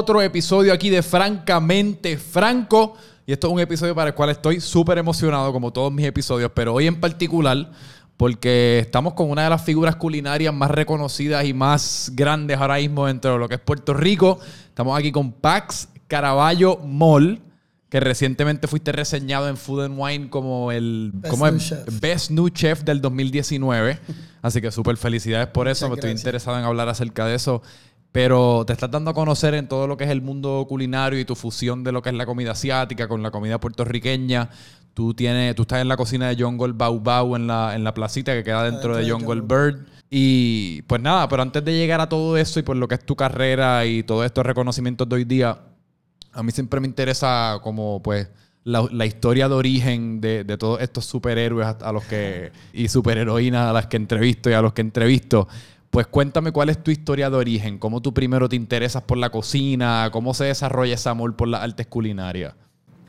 otro episodio aquí de Francamente Franco. Y esto es un episodio para el cual estoy súper emocionado, como todos mis episodios, pero hoy en particular, porque estamos con una de las figuras culinarias más reconocidas y más grandes ahora mismo dentro de lo que es Puerto Rico. Estamos aquí con Pax Caraballo Mall que recientemente fuiste reseñado en Food and Wine como el Best como el New Chef. Best New Chef del 2019. Así que súper felicidades por eso. Me Muchas estoy interesado en hablar acerca de eso. Pero te estás dando a conocer en todo lo que es el mundo culinario y tu fusión de lo que es la comida asiática con la comida puertorriqueña. Tú, tienes, tú estás en la cocina de Jungle Bau Bau en la, en la placita que queda dentro de Jungle Bird. Y pues nada, pero antes de llegar a todo eso y por lo que es tu carrera y todos estos reconocimientos de hoy día, a mí siempre me interesa como pues la, la historia de origen de, de todos estos superhéroes a los que y superheroínas a las que entrevisto y a los que entrevisto. Pues cuéntame cuál es tu historia de origen, cómo tú primero te interesas por la cocina, cómo se desarrolla ese amor por las artes culinarias.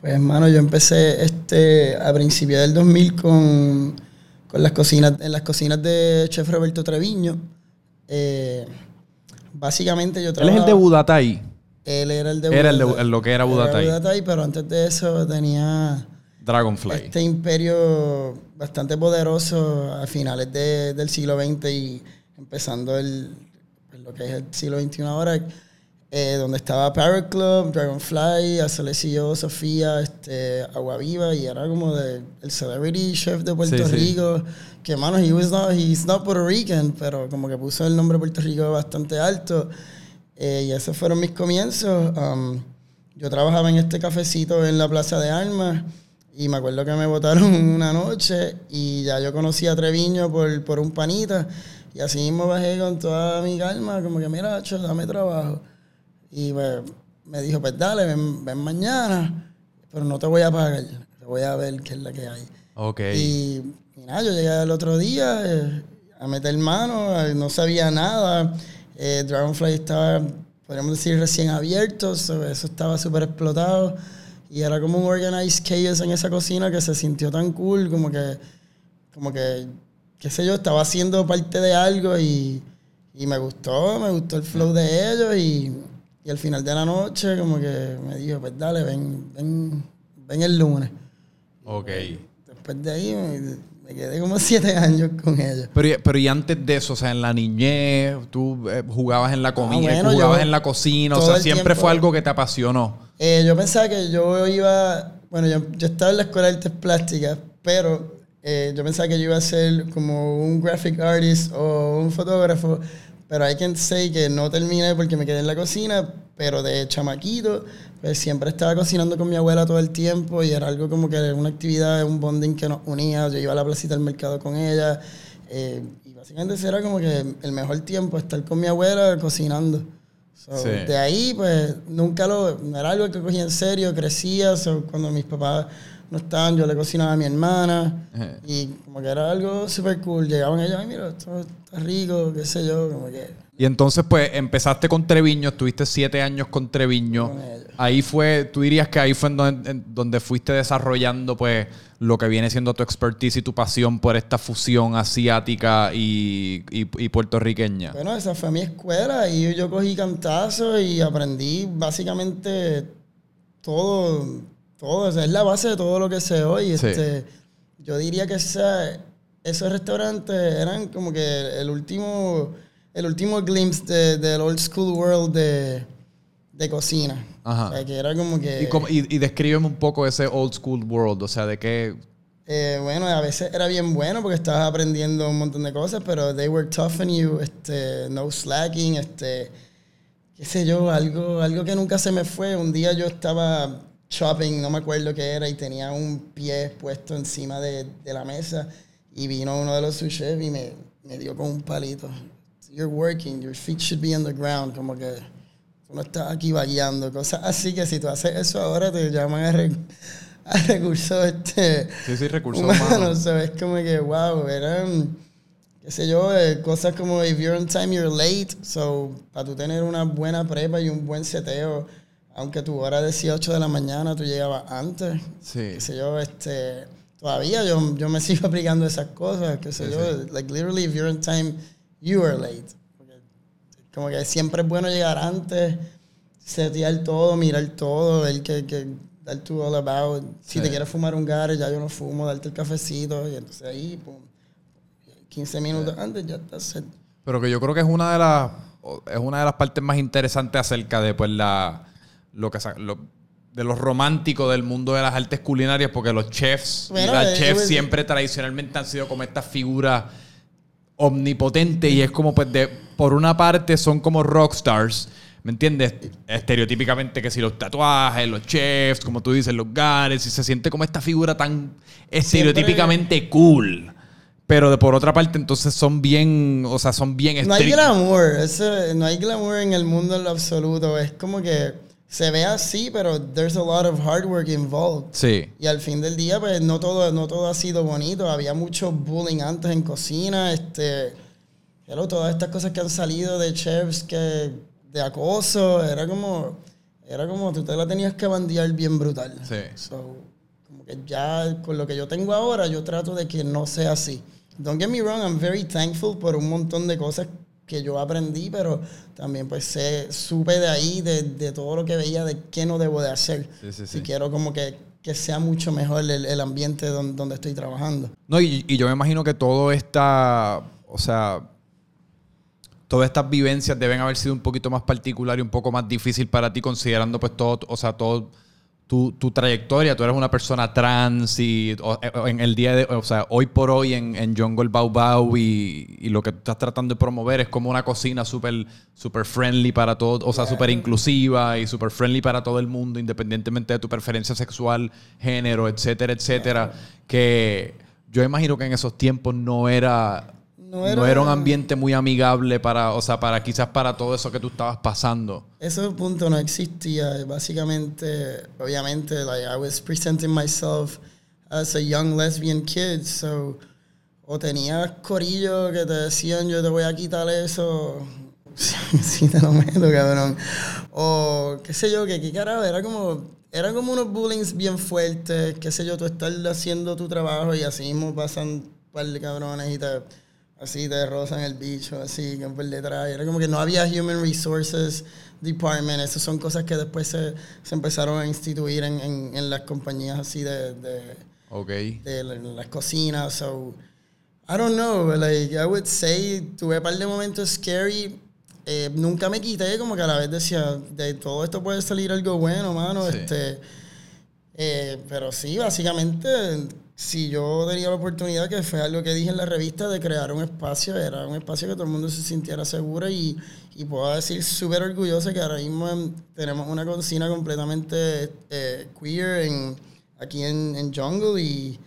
Pues, hermano, yo empecé este, a principios del 2000 con, con las cocinas, en las cocinas de Chef Roberto Treviño. Eh, básicamente yo Él es trabajaba... el de Budatay. Él era el de Era el de- Budatay. lo que era Budatay. Budatay, pero antes de eso tenía Dragonfly. este imperio bastante poderoso a finales de- del siglo XX y empezando el, lo que es el siglo XXI ahora, eh, donde estaba Parrot Club, Dragonfly, Acelesio, Sofía, este, Agua Viva, y era como de, el celebrity chef de Puerto Sí, sí. Rico, que mano, he was not, he's not Puerto Rican, pero como que puso el nombre Puerto Rico bastante alto. Eh, y esos fueron mis comienzos. Um, yo trabajaba en este cafecito en la Plaza de Armas y me acuerdo que me votaron una noche y ya yo conocí a Treviño por, por un panita y así mismo bajé con toda mi calma, como que mira, cho, dame trabajo. Y pues, me dijo, pues dale, ven, ven mañana, pero no te voy a pagar, te voy a ver qué es la que hay. Ok. Y, y nada, yo llegué el otro día eh, a meter mano, eh, no sabía nada. Eh, Dragonfly estaba, podríamos decir, recién abierto, so eso estaba súper explotado. Y era como un organized chaos en esa cocina que se sintió tan cool, como que, como que, qué sé yo, estaba haciendo parte de algo y, y me gustó, me gustó el flow de ellos y, y al final de la noche como que me dijo, pues dale, ven, ven, ven el lunes. ok. Después de ahí me, me quedé como siete años con ellos. Pero, pero y antes de eso, o sea, en la niñez, tú eh, jugabas en la comida, Ah, bueno, jugabas yo en la cocina, o sea, siempre tiempo- fue algo que te apasionó. Eh, yo pensaba que yo iba, bueno, yo, yo estaba en la escuela de artes plásticas, pero eh, yo pensaba que yo iba a ser como un graphic artist o un fotógrafo, pero hay quien say que no terminé porque me quedé en la cocina, pero de chamaquito, pues siempre estaba cocinando con mi abuela todo el tiempo y era algo como que una actividad, un bonding que nos unía, yo iba a la placita del mercado con ella, eh, y básicamente ese era como que el mejor tiempo, estar con mi abuela cocinando. So, Sí. De ahí, pues, nunca lo... No era algo que cogía en serio, crecía. so, cuando mis papás no estaban, yo le cocinaba a mi hermana. Ajá. Y como que era algo súper cool. Llegaban ellos, ay, mira, esto está rico, qué sé yo, como que... Y entonces, pues, empezaste con Treviño, estuviste siete años con Treviño. Con. Ahí fue, tú dirías que ahí fue en donde, en donde fuiste desarrollando, pues, lo que viene siendo tu expertise y tu pasión por esta fusión asiática y, y- y puertorriqueña. Bueno, esa fue mi escuela y yo cogí cantazos y aprendí básicamente todo, todo, esa es la base de todo lo que sé hoy. Sí. Este, yo diría que esa- esos restaurantes eran como que el último, el último glimpse de- del old school world de, de cocina. Ajá. O sea, que era como que... Y, como- y, y descríbeme un poco ese old school world, o sea, de qué... Eh, bueno, a veces era bien bueno porque estabas aprendiendo un montón de cosas, pero they were tough on you, este, no slacking, este, qué sé yo, algo, algo que nunca se me fue. Un día yo estaba shopping, no me acuerdo qué era, y tenía un pie puesto encima de, de la mesa y vino uno de los sous chefs y me, me dio con un palito. You're working, your feet should be on the ground, como que tú no estás aquí vagueando, cosas así que si tú haces eso ahora te llaman a, re- a recursos este, Sí, sí, recursos humanos, humanos. ¿sabes? Como que, wow, eran, qué sé yo, eh, cosas como if you're on time, you're late. So, para tú tener una buena prepa y un buen seteo, aunque tu hora de 18 de la mañana tú llegabas antes, Sí. qué sé yo, este, todavía yo, yo me sigo aplicando esas cosas, qué sé Sí, yo, like literally if you're on time, you are late. Porque como que siempre es bueno llegar antes. setear todo, mirar todo, ver que, que dar tu all about. Si te quieres fumar un gare, ya yo no fumo, darte el cafecito, y entonces ahí, pum, 15 minutos antes ya estás Pero que yo creo que es una de las es una de las partes más interesantes acerca de pues la lo que de los románticos del mundo de las artes culinarias, porque los chefs y las eh, chefs siempre tradicionalmente han sido como esta figura omnipotente y es como pues de por una parte son como rockstars ¿Me entiendes? Estereotípicamente que si los tatuajes, los chefs, como tú dices, los gares, y se siente como esta figura tan estereotípicamente cool. Pero de por otra parte, entonces son bien, o sea, son bien No hay glamour, no hay glamour en el mundo en lo absoluto. Es como que se ve así, pero there's a lot of hard work involved. Sí. Y al fin del día, pues no todo, no todo ha sido bonito. Había mucho bullying antes en cocina, este. Pero todas estas cosas que han salido de chefs que de acoso, era como, era como tú te la tenías que bandear bien brutal. Sí. So, como que ya con lo que yo tengo ahora, yo trato de que no sea así. Don't get me wrong, I'm very thankful por un montón de cosas que yo aprendí, pero también pues sé, supe de ahí, de, de todo lo que veía, de qué no debo de hacer. Sí, sí, sí. Si quiero como que, que sea mucho mejor el, el ambiente donde, donde, estoy trabajando. No, y, y yo me imagino que todo está, o sea, todas estas vivencias deben haber sido un poquito más particular y un poco más difícil para ti, considerando pues todo, o sea, todo tu, trayectoria. Tú eres una persona trans y eh, en el día de, o sea, hoy por hoy en, en Jungle Bau Bau y, lo que tú estás tratando de promover es como una cocina súper super friendly para todo, o sea, súper inclusiva y súper friendly para todo el mundo, independientemente de tu preferencia sexual, género, etcétera, etcétera. Que yo imagino que en esos tiempos no era no era, un ambiente muy amigable para, o sea, para quizás para todo eso que tú estabas pasando. Ese punto no existía. Básicamente, obviamente, like I was presenting myself as a young lesbian kid, so o tenías corillo que te decían yo te voy a quitar eso, sí te lo meto, cabrón. O qué sé yo, que qué carajo, era como era como unos bullying bien fuertes, qué sé yo, tú estás haciendo tu trabajo y así mismo pasan un par de cabrones y te así te rozan el bicho, así, que por detrás. Era como que no había Human Resources Department. Esas son cosas que después se, se empezaron a instituir en, en, en, las compañías así de, de, okay. de, las cocinas. So, I don't know, like, I would say, tuve un par de momentos scary. Eh, nunca me quité, como que a la vez decía, de todo esto puede salir algo bueno, mano. Este, eh, pero sí, básicamente si yo tenía la oportunidad, que fue algo que dije en la revista, de crear un espacio, era un espacio que todo el mundo se sintiera seguro y, y puedo decir súper orgulloso que ahora mismo tenemos una cocina completamente eh, queer en, aquí en, en Jungle y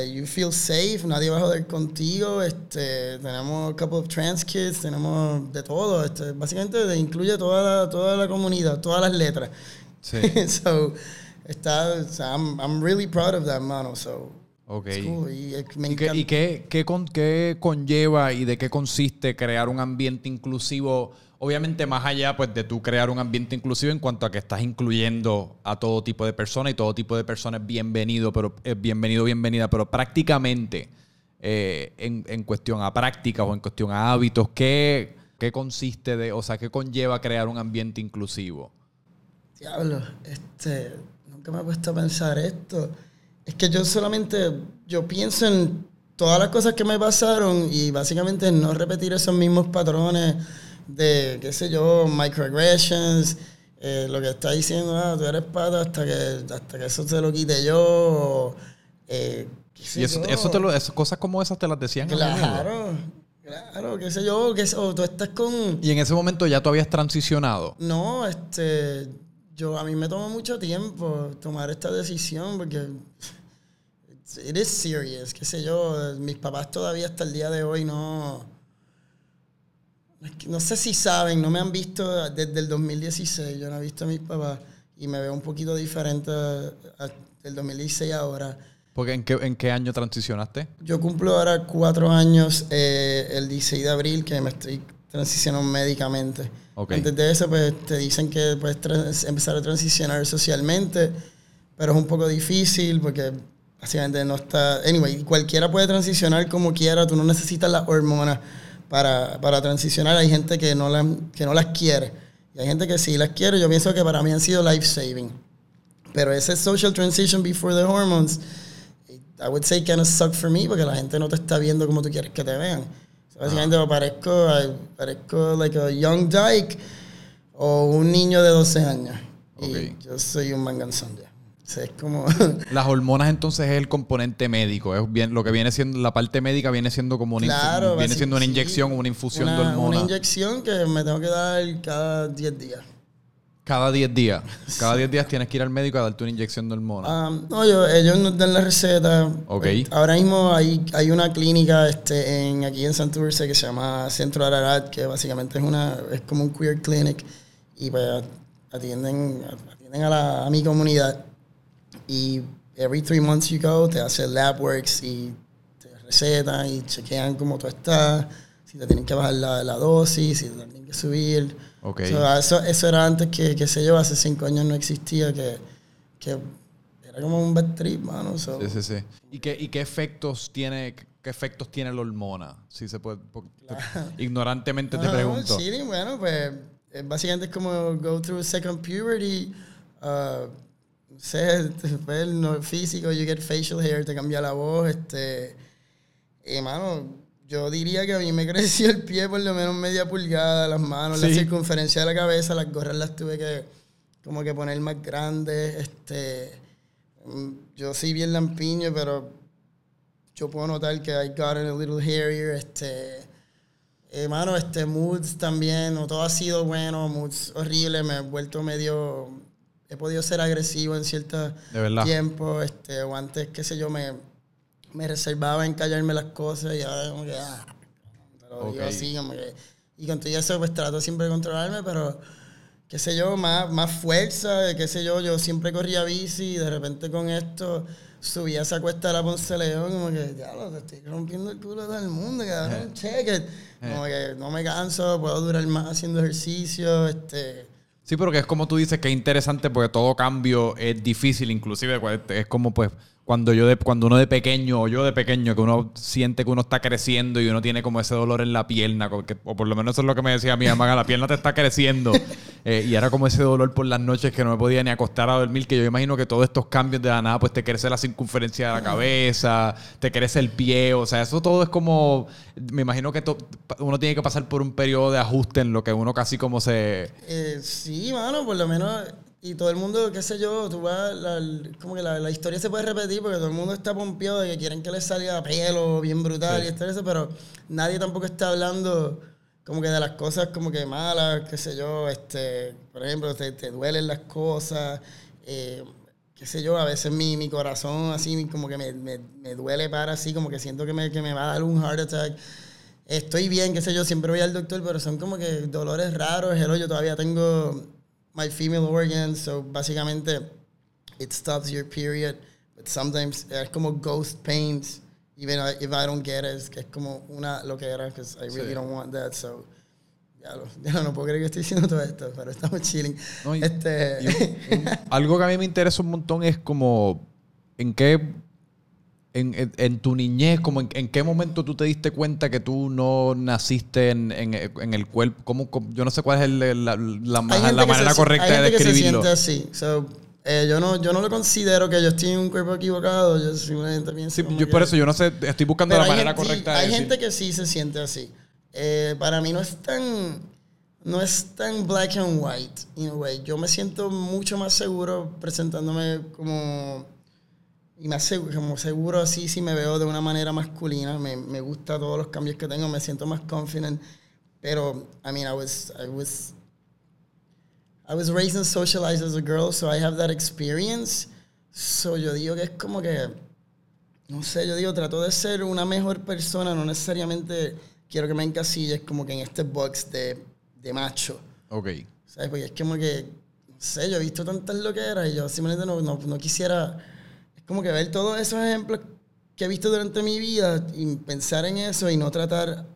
you feel safe, nadie va a joder contigo, este, tenemos a couple of trans kids, tenemos de todo, este, básicamente incluye toda la, toda la comunidad, todas las letras. Sí. so, está, I'm, I'm, really proud of that, mano. So, okay. Y, ¿Y, qué, y qué, qué, con, qué, conlleva y de qué consiste crear un ambiente inclusivo? Obviamente más allá pues, de tú crear un ambiente inclusivo en cuanto a que estás incluyendo a todo tipo de personas y todo tipo de personas bienvenido, pero es bienvenido, bienvenida, pero prácticamente eh, en, en, cuestión a prácticas o en cuestión a hábitos, ¿qué, ¿qué consiste de, o sea, qué conlleva crear un ambiente inclusivo? Diablo, este, que me he puesto a pensar esto. Es que yo solamente, yo pienso en todas las cosas que me pasaron y básicamente no repetir esos mismos patrones de, qué sé yo, microaggressions, eh, lo que está diciendo, ah, tú eres pata hasta que, hasta que eso se lo quite yo. Eh, y eso, eso te lo, cosas como esas te las decían. Claro, claro, qué sé yo, que o tú estás con... Y en ese momento ya tú habías transicionado. No, este, yo, a mí me tomó mucho tiempo tomar esta decisión porque it is serious, qué sé yo, mis papás todavía hasta el día de hoy no, no sé si saben, no me han visto desde el 2016, yo no he visto a mis papás y me veo un poquito diferente del 2016 ahora. Porque ¿en qué, ¿en qué año transicionaste? Yo cumplo ahora cuatro años eh, el 16 de abril que me estoy transicionando médicamente. Antes de eso, pues te dicen que puedes empezar a transicionar socialmente, pero es un poco difícil porque básicamente no está. Anyway, cualquiera puede transicionar como quiera, tú no necesitas las hormonas para, para transicionar. Hay gente que no, las, que no las quiere Y hay gente que sí las quiere. Yo pienso que para mí han sido life saving. Pero ese social transition before the hormones, I would say kind of suck for me porque la gente no te está viendo como tú quieres que te vean. Básicamente Ah. parezco, parezco like a young dyke o un niño de 12 años. Y yo soy un manganzón ya. O sea, es como... Las hormonas entonces es el componente médico. Es bien, lo que viene siendo, la parte médica viene siendo como una, Claro, viene siendo una inyección, una infusión de hormonas. Una inyección que me tengo que dar cada 10 días. Cada 10 días. Cada 10 días tienes que ir al médico a darte una inyección de hormonas. Um, no, yo- ellos nos dan la receta. Ok. Eh, Ahora mismo hay, hay una clínica este, en, aquí en Santurce que se llama Centro Ararat, que básicamente es, una, es como un queer clinic. Y pues atienden, atienden a, la, a mi comunidad. Y every three months you go, te hace lab works y te recetan y chequean cómo tú estás, si te tienen que bajar la, la dosis, si te tienen que subir. Ok. So, eso, eso era antes que, qué sé yo, hace cinco años no existía, que, que era como un bad trip, mano. So, Sí, sí, sí. ¿Y qué, y qué efectos tiene qué efectos tiene la hormona? Si se puede, po- te- ignorantemente te Ah, pregunto. chilling, bueno, pues básicamente es como go through second puberty. Uh, no sé, después el no- físico, you get facial hair, te cambia la voz. Este, y mano, yo diría que a mí me creció el pie por lo menos media pulgada, las manos, la Sí. circunferencia de la cabeza, las gorras las tuve que como que poner más grandes. Este, mm, yo soy bien lampiño, pero yo puedo notar que I gotten a little hairier. Este, Hermano, este, moods también, no todo ha sido bueno, moods horribles, me he vuelto medio, he podido ser agresivo en ciertos tiempos, este, o antes, qué sé yo, me, me reservaba en callarme las cosas y ahora como que, ah, te lo digo así, como que, y con todo eso pues trato siempre de controlarme, pero, qué sé yo, más, más fuerza, qué sé yo, yo siempre corría bici y de repente con esto subí a esa cuesta de la Ponce León, como que, diablo, te estoy rompiendo el culo a todo el mundo, cabrón, check it. Como que no me canso, puedo durar más haciendo ejercicio, este... Sí, pero que es como tú dices, que es interesante porque todo cambio es difícil, inclusive pues, es como pues cuando yo de, cuando uno de pequeño o yo de pequeño que uno siente que uno está creciendo y uno tiene como ese dolor en la pierna, o por lo menos eso es lo que me decía mi mamá, la pierna te está creciendo Eh, y era como ese dolor por las noches que no me podía ni acostar a dormir, que yo imagino que todos estos cambios de la nada pues te crece la circunferencia de la cabeza, te crece el pie, o sea, eso todo es como, me imagino que to- uno tiene que pasar por un periodo de ajuste en lo que uno casi como se... Eh, sí, mano, por lo menos. Y todo el mundo, qué sé yo, tú vas, la- como que la, la historia se puede repetir porque todo el mundo está pompeado de que quieren que les salga pelo bien brutal Sí. y esto y eso, pero nadie tampoco está hablando como que de las cosas como que malas, qué sé yo, este, por ejemplo, te, te duelen las cosas, eh, qué sé yo, a veces mi, mi corazón así como que me, me, me duele para así, como que siento que me, que me va a dar un heart attack. Estoy bien, qué sé yo, siempre voy al doctor, pero son como que dolores raros. Hello, yo todavía tengo my female organs, so básicamente it stops your period, but sometimes es como ghost pains, even if I don't get it, es es como una lo que era, because I really Sí. don't want that, so ya, lo, ya no puedo creer que estoy diciendo todo esto, pero estamos chilling. No, este, algo que a mí me interesa un montón es como en qué en, en- en tu niñez, como en, en qué momento tú te diste cuenta que tú no naciste en, el cuerpo, ¿Cómo, cómo- yo no sé cuál es el- la, la- la gente manera se- correcta hay de gente que se describirlo. siente así. So, eh, yo, no, yo no lo considero que yo estoy en un cuerpo equivocado. Yo simplemente pienso. Sí, como yo que- por eso yo no sé, estoy buscando Pero la manera gente- sí, correcta de Hay decir. gente que sí se siente así. Eh, para mí no es tan. No es tan black and white, in a way. Yo me siento mucho más seguro presentándome como. Y más seguro, como seguro así, si me veo de una manera masculina. Me, me gusta todos los cambios que tengo, me siento más confident. Pero, I mean, I was. I was I was raised and socialized as a girl, so I have that experience. So yo digo que es como que, no sé, yo digo, trato de ser una mejor persona, no necesariamente quiero que me encasilles como que en este box de, de macho. Ok. ¿Sabes? Porque es como que, no sé, yo he visto tantas loqueras y yo simplemente no, no, no quisiera, es como que ver todos esos ejemplos que he visto durante mi vida y pensar en eso y no tratar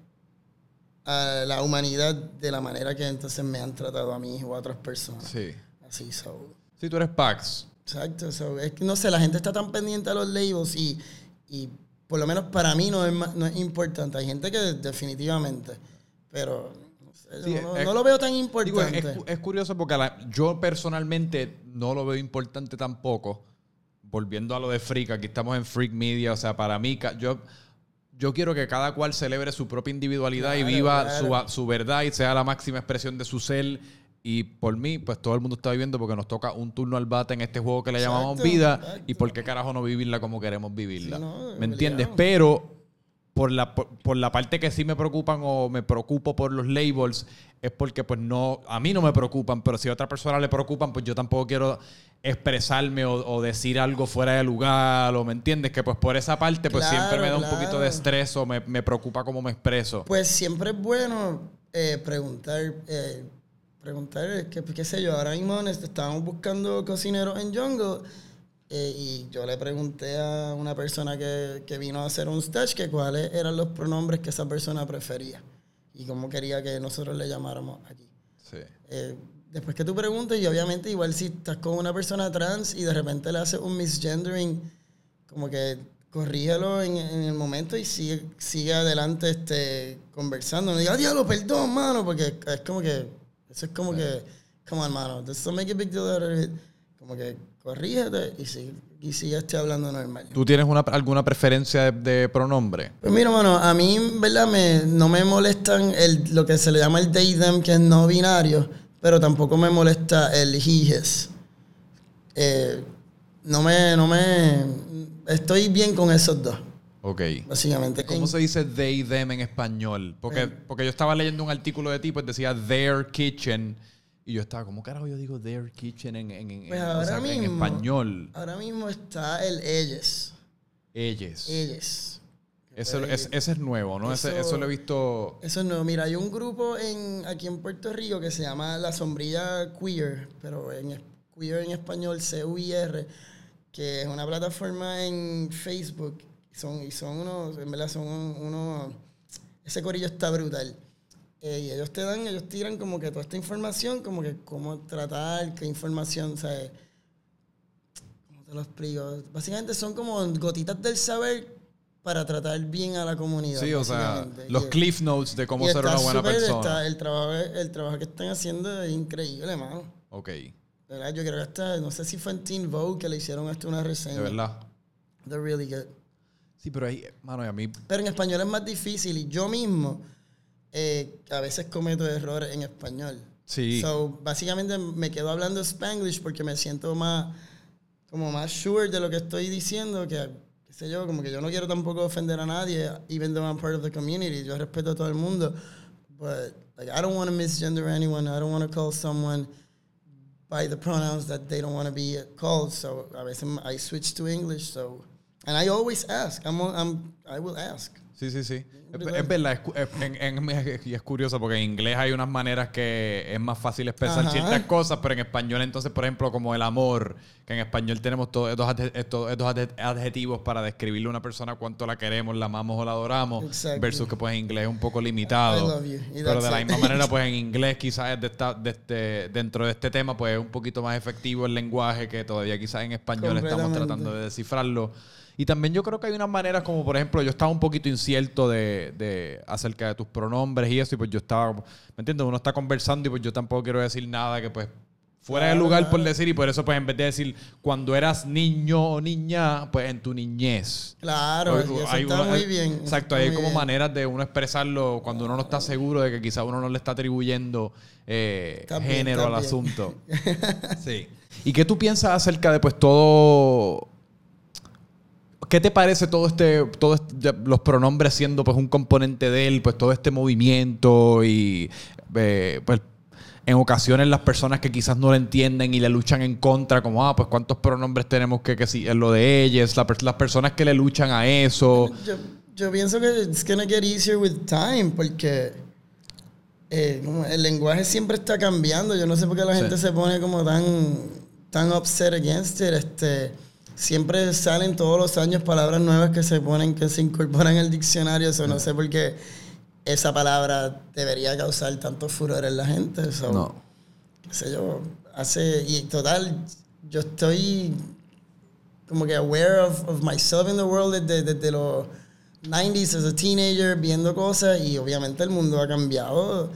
a la humanidad de la manera que entonces me han tratado a mí o a otras personas. Sí. Así, so. Sí, tú eres Pax. Exacto, so, es que no sé, la gente está tan pendiente a los labels y, y por lo menos para mí no es, no es importante. Hay gente que definitivamente, pero no sé, Sí, no, lo veo tan importante. es, curioso porque yo personalmente no lo veo importante tampoco. Volviendo a lo de Freak, aquí estamos en Freak Media. O sea, para mí, yo, yo quiero que cada cual celebre su propia individualidad y viva su, su verdad y sea la máxima expresión de su ser y por mí, pues todo el mundo está viviendo porque nos toca un turno al bate en este juego que le llamamos vida. Y por qué carajo no vivirla como queremos vivirla. ¿Me entiendes? Pero por la, por, la parte que sí me preocupan o me preocupo por los labels, es porque pues no, a mí no me preocupan, pero si a otra persona le preocupan, pues yo tampoco quiero expresarme o, decir algo fuera de lugar, o me entiendes, que pues por esa parte pues siempre me da un poquito de estrés o me, preocupa cómo me expreso. Pues siempre es bueno eh, preguntar, eh, preguntar, que, qué sé yo, ahora mismo estábamos buscando cocineros en Jungle eh, y yo le pregunté a una persona que, que, vino a hacer un stage que cuáles eran los pronombres que esa persona prefería y cómo quería que nosotros le llamáramos aquí. Sí. Eh, después que tú preguntes, y obviamente igual si estás con una persona trans y de repente le haces un misgendering, como que corrígelo en, en, el momento y sigue, sigue adelante este, conversando. No diga, diablo, perdón, mano, porque es como que eso es como que, come on, mano, this make a big deal out of it. Como que corrígete y sigue, y sigue este hablando normal. ¿Tú tienes una, alguna preferencia de, pronombre? Pues mira, mano, a mí, ¿verdad? Me, no me molestan el, lo que se le llama el they, them, que es no binario, pero tampoco me molesta el he, his. Eh, no me, no me, estoy bien con esos dos. Ok. Básicamente. ¿Cómo se dice they, them en español? Porque, eh. porque yo estaba leyendo un artículo de ti, pues decía their kitchen. Y yo estaba, ¿cómo carajo yo digo their kitchen en, en, pues español? Ahora mismo está el ellos. Ellos. Ellos. Eso, es, ese es nuevo, ¿no? Eso, eso, lo he visto. Eso es nuevo. Mira, hay un grupo en, aquí en Puerto Rico que se llama La Sombrilla Queer, pero en queer en español, C-U-I-R, que es una plataforma en Facebook son, y son unos, en verdad, son unos, ese corillo está brutal. Eh, y ellos te dan, ellos tiran como que toda esta información, como que cómo tratar, qué información, ¿sabes? ¿Cómo te lo explico? Básicamente son como gotitas del saber para tratar bien a la comunidad. Sí, o sea, los cliff notes de cómo ser una buena persona. el, trabajo, el trabajo que están haciendo es increíble, mano. Ok. ¿verdad? Yo creo que hasta, no sé si fue en Teen Vogue que le hicieron hasta una reseña. De verdad. They're really good. Sí, pero ahí, mano, a mí. Pero en español es más difícil y yo mismo eh, a veces cometo errores en español. Sí. So, básicamente me quedo hablando spanglish porque me siento más, como más sure de lo que estoy diciendo que, qué sé yo, como que yo no quiero tampoco ofender a nadie, even though I'm part of the community. Yo respeto a todo el mundo. But, like, I don't want to misgender anyone. I don't want to call someone by the pronouns that they don't want to be called. So, a veces I switch to English, so... And I always ask. I'm, I'm, I will ask. Sí, sí, sí. Es, verdad, es, y es curioso porque en inglés hay unas maneras que es más fácil expresar ciertas cosas, pero en español entonces, por ejemplo, como el amor, que en español tenemos todos estos, estos, adjetivos para describirle a una persona cuánto la queremos, la amamos o la adoramos, versus que pues en inglés es un poco limitado. Pero de la misma manera, pues en inglés quizás de este, dentro de este tema, pues es un poquito más efectivo el lenguaje que todavía quizás en español estamos tratando de descifrarlo. Y también yo creo que hay unas maneras como, por ejemplo, yo estaba un poquito incierto de, de acerca de tus pronombres y eso, y pues yo estaba, ¿me entiendes? Uno está conversando y pues yo tampoco quiero decir nada que pues fuera de lugar por decir y por eso pues en vez de decir cuando eras niño o niña, pues en tu niñez. Claro, eso está muy bien. Exacto, hay como maneras de uno expresarlo cuando uno no está seguro de que quizá uno no le está atribuyendo eh, género al asunto. sí. ¿Y qué tú piensas acerca de pues todo ¿Qué te parece todo este, todos los pronombres siendo pues un componente de él, pues todo este movimiento y eh, pues en ocasiones las personas que quizás no lo entienden y le luchan en contra, como, ah, pues cuántos pronombres tenemos que, que sí, en lo de ellas, las personas que le luchan a eso. Yo, pienso que it's gonna get easier with time, porque eh, el lenguaje siempre está cambiando. Yo no sé por qué la gente se pone como tan, tan upset against it. Este, siempre salen todos los años palabras nuevas que se ponen, que se incorporan al diccionario. Eso no sé por qué esa palabra debería causar tanto furor en la gente. no. Qué sé yo. Hace, y total, yo estoy como que aware of, of myself in the world desde, desde los 90s as a teenager, viendo cosas y obviamente el mundo ha cambiado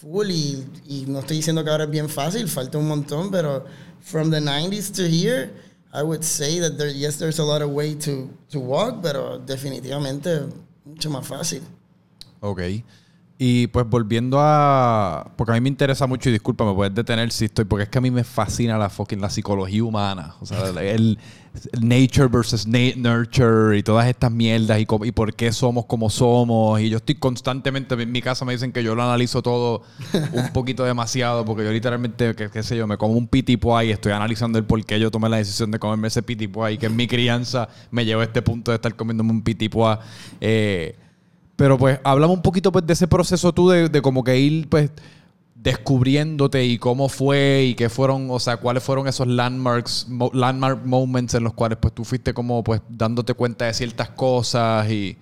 full y, y no estoy diciendo que ahora es bien fácil, falta un montón, pero from the 90s to here, I would say that there, yes, there's a lot of way to, to walk, pero definitivamente mucho más fácil. Ok. Y pues volviendo a. Porque a mí me interesa mucho, y disculpa, me puedes detener si estoy. Porque es que a mí me fascina la fucking la psicología humana. O sea, el, nature versus nurture y todas estas mierdas y, y, por qué somos como somos. Y yo estoy constantemente. En mi casa me dicen que yo lo analizo todo un poquito demasiado. Porque yo literalmente, qué, sé yo, me como un pitipuay y estoy analizando el por qué yo tomé la decisión de comerme ese pitipuay. Que en mi crianza me llevó a este punto de estar comiéndome un pitipuay. Eh pero pues hablamos un poquito pues de ese proceso tú de, de como que ir pues descubriéndote y cómo fue y qué fueron, o sea, cuáles fueron esos landmarks, landmark moments en los cuales pues tú fuiste como pues dándote cuenta de ciertas cosas y...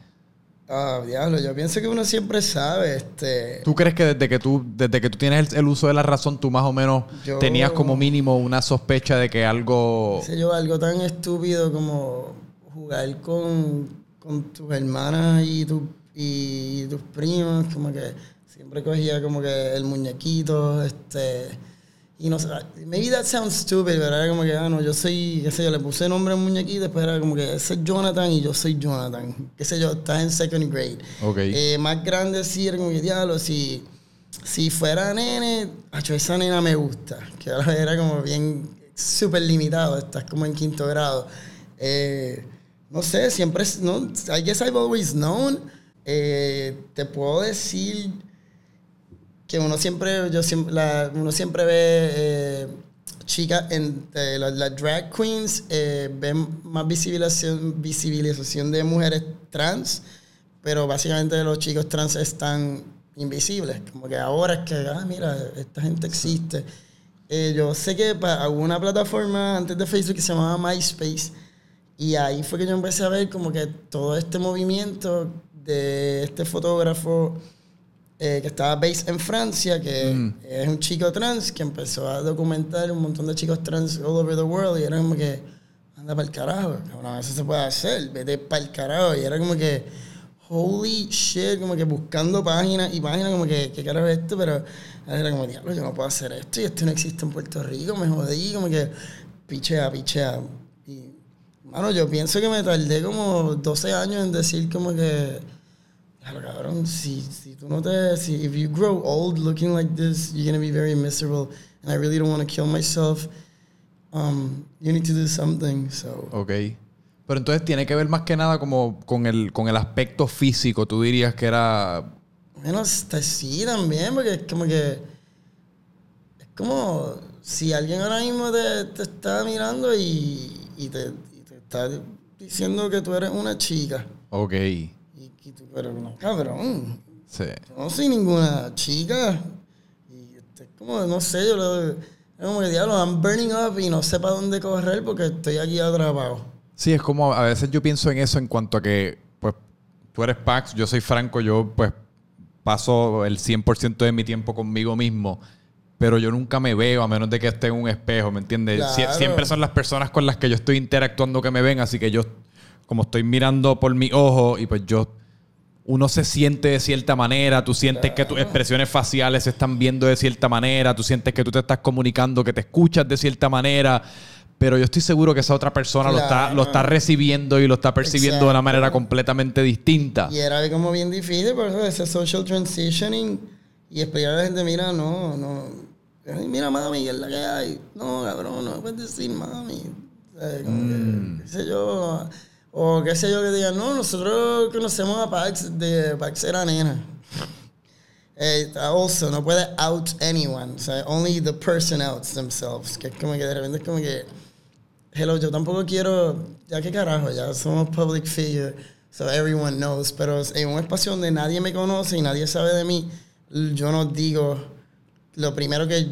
Ah, diablo, yo pienso que uno siempre sabe, este... ¿Tú crees que desde que tú, desde que tú tienes el, uso de la razón, tú más o menos tenías como mínimo una sospecha de que algo... Sé yo, algo tan estúpido como jugar con, con tus hermanas y tus y tus primos, como que siempre cogía como que el muñequito, este, y no sé, maybe that sounds stupid, pero era como que, ah, no, yo soy, qué sé yo, le puse nombre al muñequito, después era como que ese es Jonathan y yo soy Jonathan, qué sé yo, estás en second grade. Okay. Eh, más grande sí, era como que, diablo, si, si fuera nene, acho, esa nena me gusta, que ahora era como bien súper limitado, estás como en quinto grado. Eh, no sé, siempre, no, I guess I've always known, eh, te puedo decir que uno siempre, yo siempre, uno siempre ve eh, chicas, en las drag queens, eh, ven más visibilización, visibilización de mujeres trans, pero básicamente los chicos trans están invisibles. Como que ahora es que, ah, mira, esta gente existe. yo sé que para alguna plataforma antes de Facebook que se llamaba MySpace, y ahí fue que yo empecé a ver como que todo este movimiento de este fotógrafo eh, que estaba based en Francia, que mm. es un chico trans que empezó a documentar un montón de chicos trans all over the world y era como que, anda para el carajo, a veces se puede hacer, vete para el carajo. Y era como que, holy shit, como que buscando páginas y páginas, como que, ¿qué carajo es esto? Pero era como, diablo, yo no puedo hacer esto y esto no existe en Puerto Rico, me jodí, como que, pichea, pichea. Y, mano, yo pienso que me tardé como 12 años en decir como que Cabrón, si, si tú no te... Si, if you grow old looking like this, you're going to be very miserable. And I really don't want to kill myself. Um, you need to do something, so... Ok. Pero entonces tiene que ver más que nada como con el, con el aspecto físico. Tú dirías que era... Bueno, sí también, porque es como que... Es como si alguien ahora mismo te, te está mirando y, y, te, y te está diciendo que tú eres una chica. Ok pero no, cabrón. Sí. no soy ninguna chica. Y este, como, no sé, yo lo. Es como que diablo, I'm burning up y no sé para dónde correr porque estoy aquí atrapado. Sí, es como a veces yo pienso en eso en cuanto a que, pues, tú eres Pax, yo soy Franco, yo, pues, paso el 100% de mi tiempo conmigo mismo pero yo nunca me veo a menos de que esté en un espejo, ¿me entiendes? siempre son las personas con las que yo estoy interactuando que me ven, así que yo, como estoy mirando por mi ojo y pues yo uno se siente de cierta manera, tú sientes que tus expresiones faciales se están viendo de cierta manera, tú sientes que tú te estás comunicando, que te escuchas de cierta manera, pero yo estoy seguro que esa otra persona lo, está, lo está recibiendo y lo está percibiendo de una manera completamente distinta. Y era como bien difícil, por eso ese social transitioning y explicar a la gente, mira, no, no, mira mami, es la que hay. No, cabrón, no puedes decir mami. Mm. qué sé yo o qué sé yo que digan, no, nosotros conocemos a Pax, de Pax era nena. Eh, also, no puede out anyone. O only the person outs themselves. Que es como que de repente es como que, hello, yo tampoco quiero, ya que carajo, ya somos public figure, so everyone knows. Pero en un espacio donde nadie me conoce y nadie sabe de mí, yo no digo lo primero que,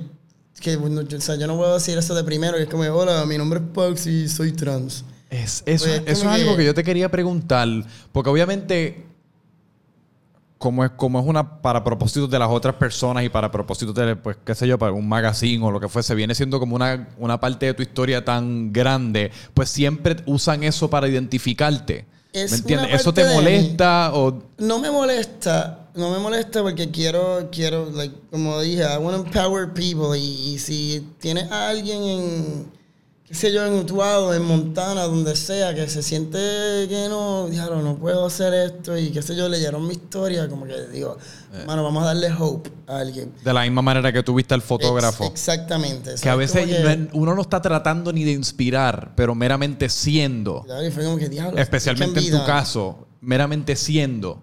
que o sea, yo no puedo decir eso de primero, que es como, hola, mi nombre es Pax y soy trans. Es, eso, pues, eso es algo que yo te quería preguntar, porque obviamente, como es, como es una para propósitos de las otras personas y para propósitos de, pues, qué sé yo, para un magazine o lo que fuese, viene siendo como una, una parte de tu historia tan grande, pues siempre usan eso para identificarte. ¿Me entiendes? ¿Eso te molesta o...? No me molesta, no me molesta porque quiero, quiero, like, como dije, I want to empower people. Y, y si tienes a alguien en qué sé yo, en Utuado, en Montana, donde sea, que se siente que no, diablo, no puedo hacer esto y qué sé yo, leyeron mi historia, como que digo, hermano, vamos a darle hope a alguien. De la misma manera que tuviste al fotógrafo. Ex- exactamente. que a veces que- uno no está tratando ni de inspirar, pero meramente siendo. Claro, y fue como que, diablo, Especialmente en tu caso, meramente siendo.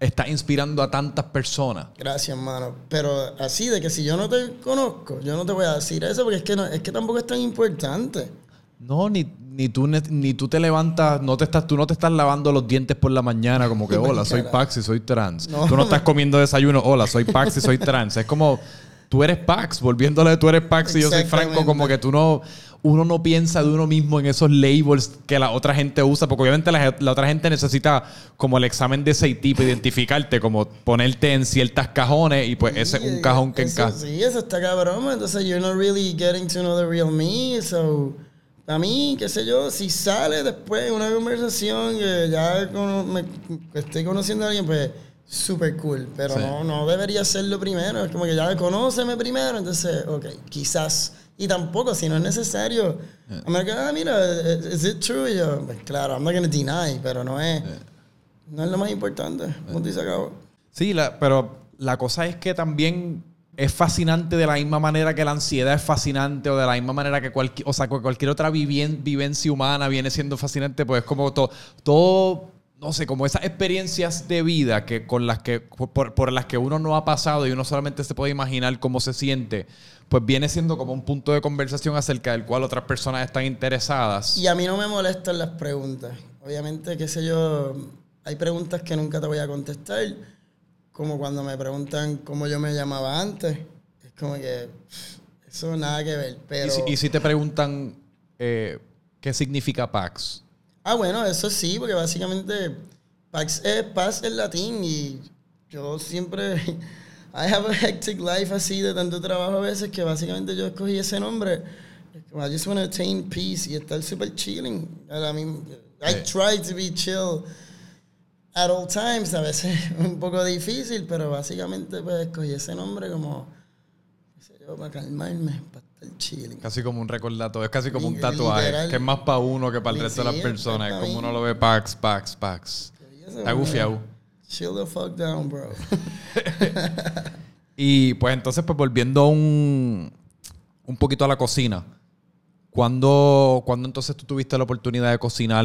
Estás inspirando a tantas personas. Gracias, hermano. Pero así de que si yo no te conozco, yo no te voy a decir eso porque es que, no, es que tampoco es tan importante. No, ni, ni, tú, ni tú te levantas, no te estás, tú no te estás lavando los dientes por la mañana como que, hola, soy Carajo. Pax y soy trans. No. Tú no estás comiendo desayuno, hola, soy Pax y soy trans. Es como, tú eres Pax, volviéndole tú eres Pax y yo soy Franco, como que tú no, uno no piensa de uno mismo en esos labels que la otra gente usa, porque obviamente la, la otra gente necesita como el examen de ese tipo, identificarte, como ponerte en ciertas cajones y pues ese es un cajón que encaja. Sí, eso está cabrón. Entonces, you're not really getting to know the real me. So, a mí, qué sé yo, si sale después una conversación que ya cono- me, estoy conociendo a alguien, pues súper cool. Pero Sí. no, no debería serlo primero. Es como que ya conóceme primero. Entonces, ok, quizás. Y tampoco, si no es necesario. A menos que, ah, mira, ¿is it true? Y yo, pues claro, I'm not gonna deny, pero no es, no es lo más importante. Punto y se acabó. Sí, la- pero la cosa es que también es fascinante de la misma manera que la ansiedad es fascinante o de la misma manera que cualquier, o sea, que cualquier otra vivien- vivencia humana viene siendo fascinante, pues es como to- todo, no sé, como esas experiencias de vida que con las que por, por las que uno no ha pasado y uno solamente se puede imaginar cómo se siente, pues viene siendo como un punto de conversación acerca del cual otras personas están interesadas. Y a mí no me molestan las preguntas. Obviamente, qué sé yo, hay preguntas que nunca te voy a contestar, como cuando me preguntan cómo yo me llamaba antes. Es como que eso nada que ver. Pero, Y, si, y si te preguntan eh, qué significa Pax. ah, bueno, eso sí, porque básicamente Pax es paz en latín y yo siempre I have a hectic life así de tanto trabajo a veces que básicamente yo escogí ese nombre. I just want to attain peace y estar super chilling. I mean, I try to be chill at all times. A veces es un poco difícil, pero básicamente pues escogí ese nombre como, qué sé yo, para calmarme, para estar chilling. Casi como un recordatorio, es casi como un tatuaje, literal. que es más para uno que para el resto de las personas. Como uno lo ve Pax, Pax, Pax. Y eso, Está gufiado. Chill the fuck down, bro. Y pues entonces, pues volviendo un, un poquito a la cocina. ¿Cuándo, ¿Cuándo entonces tú tuviste la oportunidad de cocinar,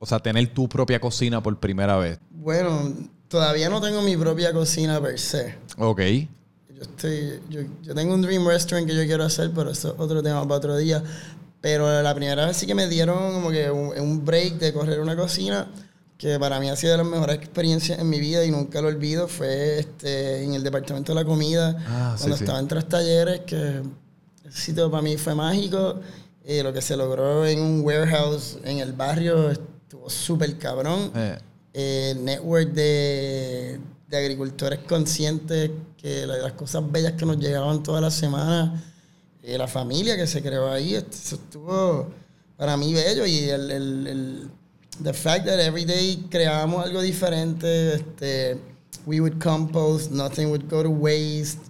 o sea, tener tu propia cocina por primera vez? Bueno, todavía no tengo mi propia cocina per se. Ok. Yo, estoy, yo, yo tengo un Dream Restaurant que yo quiero hacer, pero eso es otro tema para otro día. Pero la primera vez sí que me dieron como que un, un break de correr una cocina, que para mí ha sido de las mejores experiencias en mi vida y nunca lo olvido, fue este, en el departamento de la comida, Ah, sí, cuando sí. estaba en tres talleres, que ese sitio para mí fue mágico. Eh, lo que se logró en un warehouse en el barrio estuvo súper cabrón Eh, el network de, de agricultores conscientes que la- las cosas bellas que nos llegaban todas las semanas, eh, la familia que se creó ahí, esto- eso estuvo para mí bello y el, el, el the fact that every day creábamos algo diferente, este, we would compost, nothing would go to waste,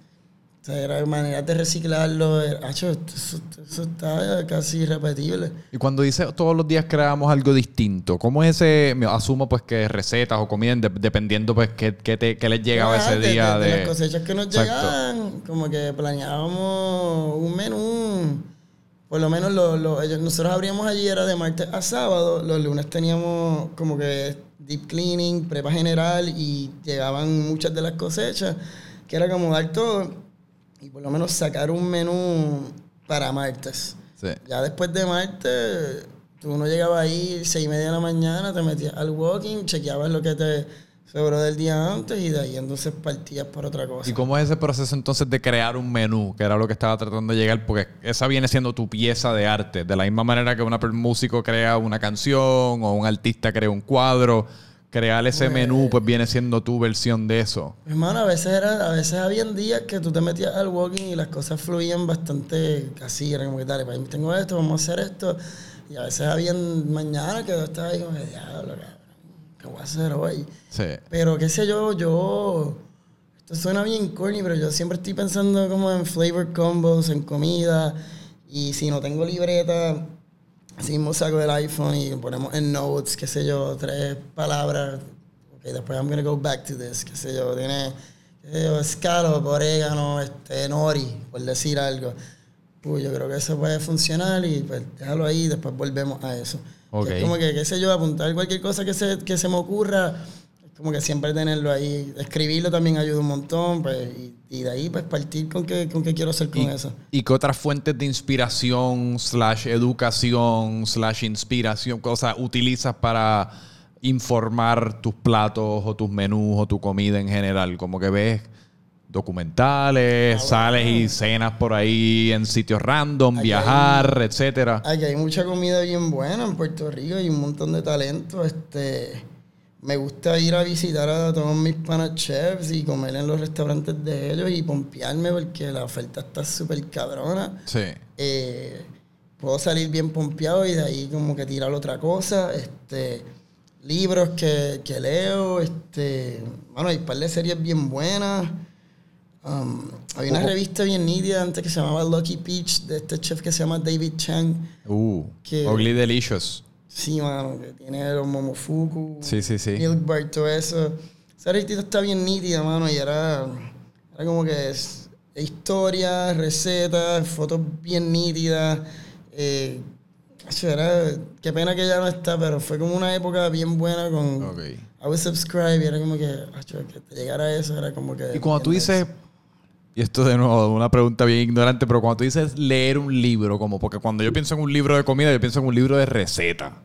o sea, era manera de reciclarlo, era- eso, eso está casi irrepetible. Y cuando dice todos los días creamos algo distinto, ¿cómo es ese? Asumo pues que recetas o comida, de- dependiendo pues qué, qué te- qué les llegaba Ajá, ese de- día de, de... de las cosechas que nos Exacto. llegaban, como que planeábamos un menú. Por lo menos lo, lo- ellos- nosotros abríamos allí, era de martes a sábado. Los lunes teníamos como que deep cleaning, prepa general y llegaban muchas de las cosechas, que era como dar todo y por lo menos sacar un menú para martes. Sí. Ya después de martes, tú no llegabas ahí seis y media de la mañana, te metías al walking, chequeabas lo que te sobró del día antes y de ahí entonces partías por otra cosa. ¿Y cómo es ese proceso entonces de crear un menú? Que era lo que estaba tratando de llegar, porque esa viene siendo tu pieza de arte. De la misma manera que per- músico crea una canción o un artista crea un cuadro, crear ese menú pues viene siendo tu versión de eso. Hermano, a veces era, a veces habían días que tú te metías al walking y las cosas fluían bastante así, era como que dale, pues, tengo esto, vamos a hacer esto. Y a veces habían mañana que yo estaba ahí como que diablo, cabrón. Voy a hacer hoy? Sí. Pero qué sé yo, yo... Esto suena bien corny, pero yo siempre estoy pensando como en flavor combos, en comida. Y si no tengo libreta, así mismo saco el iPhone y ponemos en notes, qué sé yo, tres palabras. Ok, después I'm gonna go back to this, qué sé yo, tiene, qué sé yo, scallop, orégano, este, nori, por decir algo. Pues yo creo que eso puede funcionar y pues déjalo ahí y después volvemos a eso. Es como que, qué sé yo, apuntar cualquier cosa que se, que se me ocurra, es como que siempre tenerlo ahí. Escribirlo también ayuda un montón, pues, y, y de ahí pues partir con qué, con qué quiero hacer con ¿Y, eso. ¿Y qué otras fuentes de inspiración, slash educación, slash inspiración, cosas utilizas para informar tus platos o tus menús o tu comida en general? Como que ves documentales, Ah, sales bueno. y cenas por ahí en sitios random, Aquí viajar, etcétera. Aquí hay mucha comida bien buena en Puerto Rico y un montón de talento. Este, me gusta ir a visitar a todos mis panas chefs y comer en los restaurantes de ellos y pompearme porque la oferta está súper cabrona. Sí. Eh, puedo salir bien pompeado y de ahí como que tirar otra cosa. Este, libros que, que leo. Este, bueno, hay un par de series bien buenas. Um, había una revista bien nítida antes que se llamaba Lucky Peach de este chef que se llama David Chang. Uh, Que- Ugly Delicious. Sí, mano, que tiene los Momofuku, Sí, sí, sí. Milk Bar, todo eso. Esa revista está bien nítida, mano, y era, era como que es historia, recetas, fotos bien nítidas. Eh, era, qué pena que ya no está, pero fue como una época bien buena con... Ok. I would subscribe y era como que, acho, que te llegara a eso, era como que... Y cuando tú dices, y esto de nuevo, una pregunta bien ignorante, pero cuando tú dices leer un libro, como porque cuando yo pienso en un libro de comida, yo pienso en un libro de receta.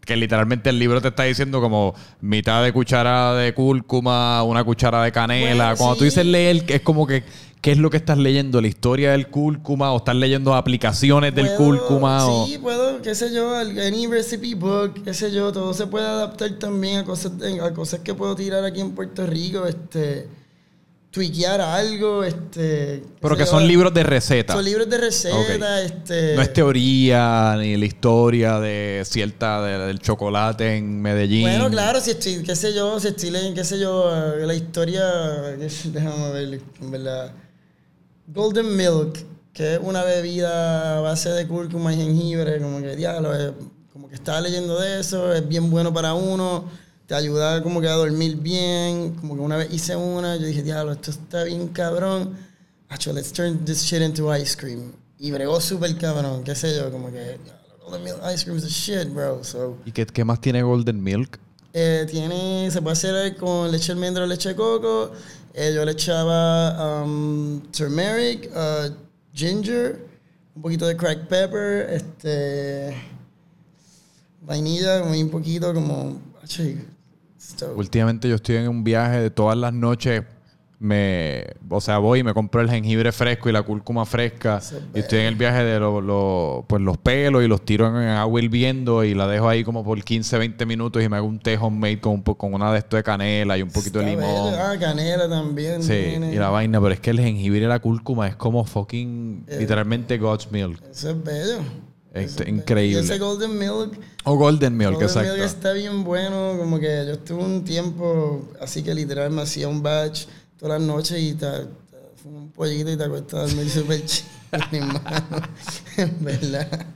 Que literalmente el libro te está diciendo como mitad de cuchara de cúrcuma, una cuchara de canela. Bueno, cuando tú sí. dices leer, es como que, ¿qué es lo que estás leyendo? ¿La historia del cúrcuma? ¿O estás leyendo aplicaciones del Puedo- cúrcuma? o- Sí, puedo, qué sé yo, any recipe book, qué sé yo, todo se puede adaptar también a cosas, a cosas que puedo tirar aquí en Puerto Rico, este, tweakear algo, este... Pero que yo, son libros de receta. Son libros de receta, Ok. este... No es teoría ni la historia de cierta de- del chocolate en Medellín. Bueno, claro, si estoy, qué sé yo, si estoy leyendo, qué sé yo, eh, la historia, déjame ver, en verdad. Golden Milk, que es una bebida a base de cúrcuma y jengibre, como que diablo, eh, como que estaba leyendo de eso, es bien bueno para uno, te ayuda como que a dormir bien, como que una vez hice una, yo dije, diablo, esto está bien cabrón, Acho, let's turn this shit into ice cream. Y bregó súper cabrón, qué sé yo, como que, Golden Milk Ice Cream is the shit, bro, so... ¿Y qué, qué más tiene Golden Milk? Eh, tiene, se puede hacer con leche de almendra leche de coco. Eh, yo le echaba um, turmeric, uh, ginger, un poquito de cracked pepper, este, vainilla, muy un poquito como... achi, Últimamente yo estoy en un viaje de todas las noches. Me, o sea, voy y me compro el jengibre fresco y la cúrcuma fresca. Y estoy en el viaje de lo- lo- pues los pelos y los tiro en agua hirviendo y la dejo ahí como por 15, 20 minutos y me hago un té homemade con, un con una de esto de canela y un poquito de limón. bello. Ah, canela también. Sí, tiene. y la vaina, pero es que el jengibre y la cúrcuma es como fucking, Eh. literalmente God's milk. Eso es bello. Es Eso bello. increíble. Ese golden milk O golden milk, Golden exacto. Milk está bien bueno, como que yo estuve un tiempo así que literal me hacía un batch todas las noches y te, te un pollito y te acuestas a dormir súper chido. En verdad.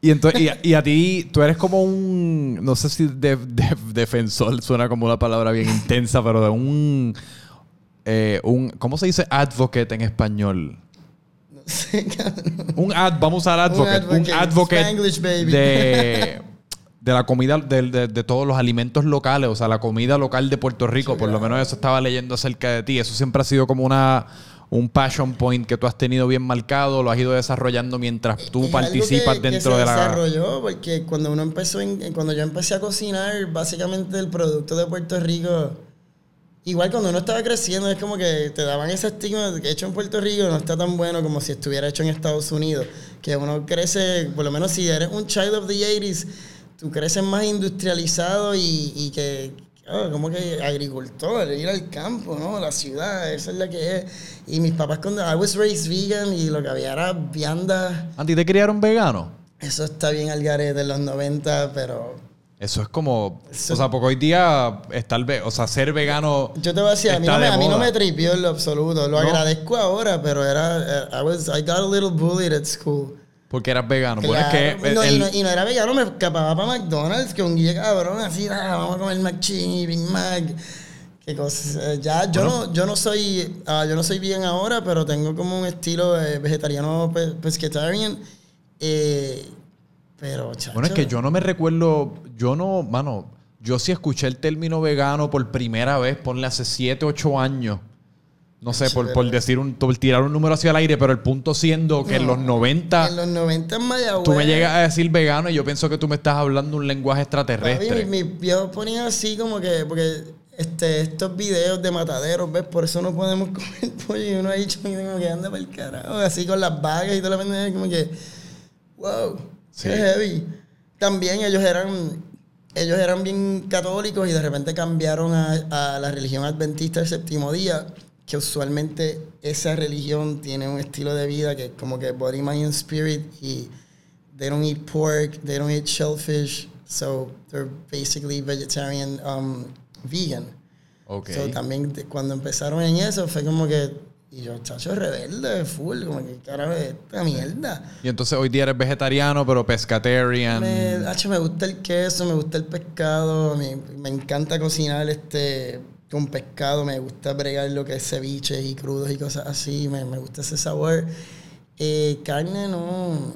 Y, entonces, y, y a ti, tú eres como un, no sé si de- de- defensor suena como una palabra bien intensa, pero de un, eh, un, ¿cómo se dice advocate en español? Un ad, vamos a usar advocate, un advocate, advocate, Spanglish, baby. de, de la comida, de, de- de todos los alimentos locales, o sea, la comida local de Puerto Rico, por lo menos eso estaba leyendo acerca de ti, eso siempre ha sido como una... Un passion point que tú has tenido bien marcado, lo has ido desarrollando mientras tú Es participas que- que dentro se de la... desarrolló porque cuando uno empezó en- cuando yo empecé a cocinar básicamente el producto de Puerto Rico igual cuando uno estaba creciendo es como que te daban ese estigma de que hecho en Puerto Rico no está tan bueno como si estuviera hecho en Estados Unidos que uno crece por lo menos si eres un child of the 80s tú creces más industrializado y, y que ah, como que agricultor, ir al campo, ¿no? La ciudad, esa es la que es. Y mis papás cuando I was raised vegan y lo que había era vianda. ¿A ti te criaron vegano? Eso está bien al garete en los 90, pero Eso es como. O sea, porque hoy día estar o sea, ser vegano. Yo te voy a decir, a mí, no me, a mí no me tripió en lo absoluto. Lo ¿No? agradezco ahora, pero era. eh, I, was, I got a little bullied at school. Porque eras vegano. Bueno, Claro, es que. no, el- y, no, y no era vegano, me escapaba para McDonald's, que un guía cabrón, así, ah, vamos a comer McChicken, Big Mac. Qué cosas. eh, ya, yo, no, yo no soy ah, yo no soy bien ahora, pero tengo como un estilo eh, vegetariano pe- pescatarian. Eh, pero, chacho. Bueno, es que yo no me recuerdo, yo no, mano, yo sí escuché el término vegano por primera vez, ponle hace 7, 8 años. No sé, por, por decir un, por tirar un número hacia el aire, pero el punto siendo que en los 90 En los 90 en Mayagüez. tú me llegas a decir vegano y yo pienso que tú me estás hablando un lenguaje Papi, extraterrestre. mi, mi viejo ponía así como que, porque este, estos videos de mataderos, ¿ves? Por eso no podemos comer pollo y uno ha dicho como que anda para el carajo, así con las vagas y toda la pendeja, como que, wow, Sí. heavy. También ellos eran, ellos eran bien católicos y de repente cambiaron a, a la religión adventista del séptimo día, que usualmente esa religión tiene un estilo de vida que es como que body, mind and spirit y they don't eat pork, they don't eat shellfish, so they're basically vegetarian, um, vegan. Ok. So, también cuando empezaron en eso fue como que, y yo, chacho, rebelde, full, como que carajo es esta mierda. Y entonces hoy día eres vegetariano, pero pescatarian. Me, hacho, me gusta el queso, me gusta el pescado, me, me encanta cocinar este con pescado, me gusta bregar lo que es ceviches y crudos y cosas así, me, me gusta ese sabor. Eh, carne no,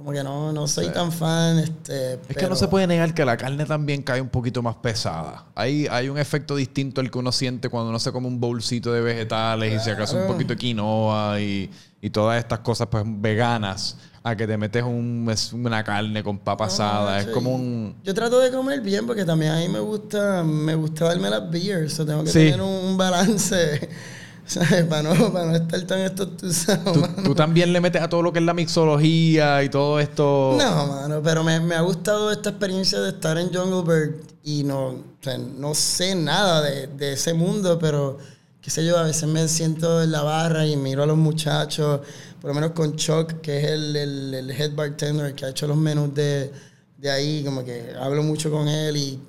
como que no, no soy tan fan. Este, Es que no se puede negar que la carne también cae un poquito más pesada. Hay, hay un efecto distinto al que uno siente cuando uno se come un bolsito de vegetales y si acaso un poquito de quinoa y, y todas estas cosas pues veganas a que te metes un, una carne con papa asada. Es como un... Yo trato de comer bien porque también a mí me gusta, me gusta darme las beers, o tengo que Sí. tener un balance, ¿sabes? Para no, para no estar tan estotuzado. Tú, tú también le metes a todo lo que es la mixología y todo esto... No, mano, pero me, me ha gustado esta experiencia de estar en Jungle Bird y no, o sea, no sé nada de, de ese mundo, pero qué sé yo, a veces me siento en la barra y miro a los muchachos, por lo menos con Chuck, que es el, el, el head bartender que ha hecho los menús de, de ahí, como que hablo mucho con él y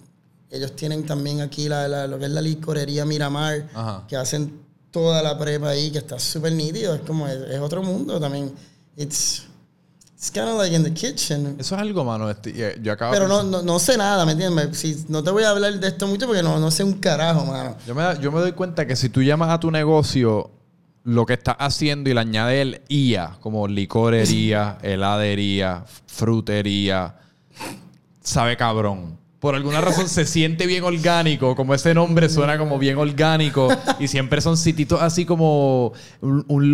ellos tienen también aquí la, la- lo que es la licorería Miramar, Ajá. que hacen toda la prepa ahí, que está súper nítido, es como, es, es otro mundo también. It's, it's kind of like in the kitchen. Eso es algo, mano. este, eh, yo acabo Pero no, no, no sé nada, ¿me entiendes? Si, no te voy a hablar de esto mucho porque no, no sé un carajo, mano. Yo me, yo me doy cuenta que si tú llamas a tu negocio lo que estás haciendo y le añades el IA, como licorería, heladería, frutería, sabe cabrón. Por alguna razón se siente bien orgánico, como ese nombre suena como bien orgánico. Y siempre son sititos así como un, un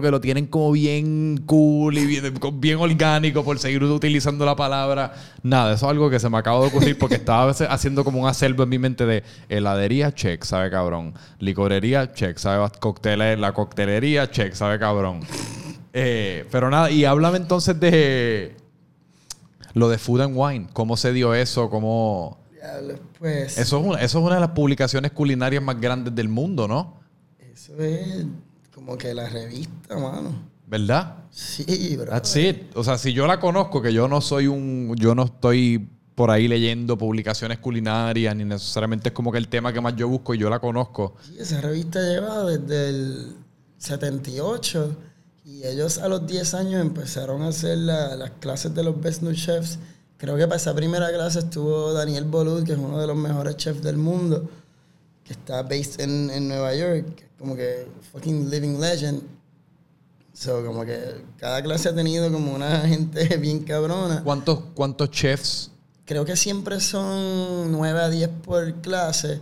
que lo tienen como bien cool y bien, orgánico por seguir utilizando la palabra. Nada, eso es algo que se me acaba de ocurrir porque estaba haciendo como un acervo en mi mente de heladería, check, sabe cabrón. Licorería, check, sabe bast- coctele- la coctelería, check, sabe cabrón. Eh, pero nada, y háblame entonces de lo de Food and Wine. ¿Cómo se dio eso? ¿Cómo...? Pues Eso es, una, eso es una de las publicaciones culinarias más grandes del mundo, ¿no? eso es como que la revista, mano. ¿Verdad? Sí, bro. That's it. O sea, si yo la conozco, que yo no soy un... Yo no estoy por ahí leyendo publicaciones culinarias, ni necesariamente es como que el tema que más yo busco y yo la conozco. Sí, esa revista lleva desde el 78 y ellos a los 10 años empezaron a hacer la- las clases de los Best New Chefs. Creo que para esa primera clase estuvo Daniel Bolud, que es uno de los mejores chefs del mundo, que está based en, en Nueva York, como que fucking living legend. So, como que cada clase ha tenido como una gente bien cabrona. ¿Cuántos, cuántos chefs? Creo que siempre son 9 a 10 por clase.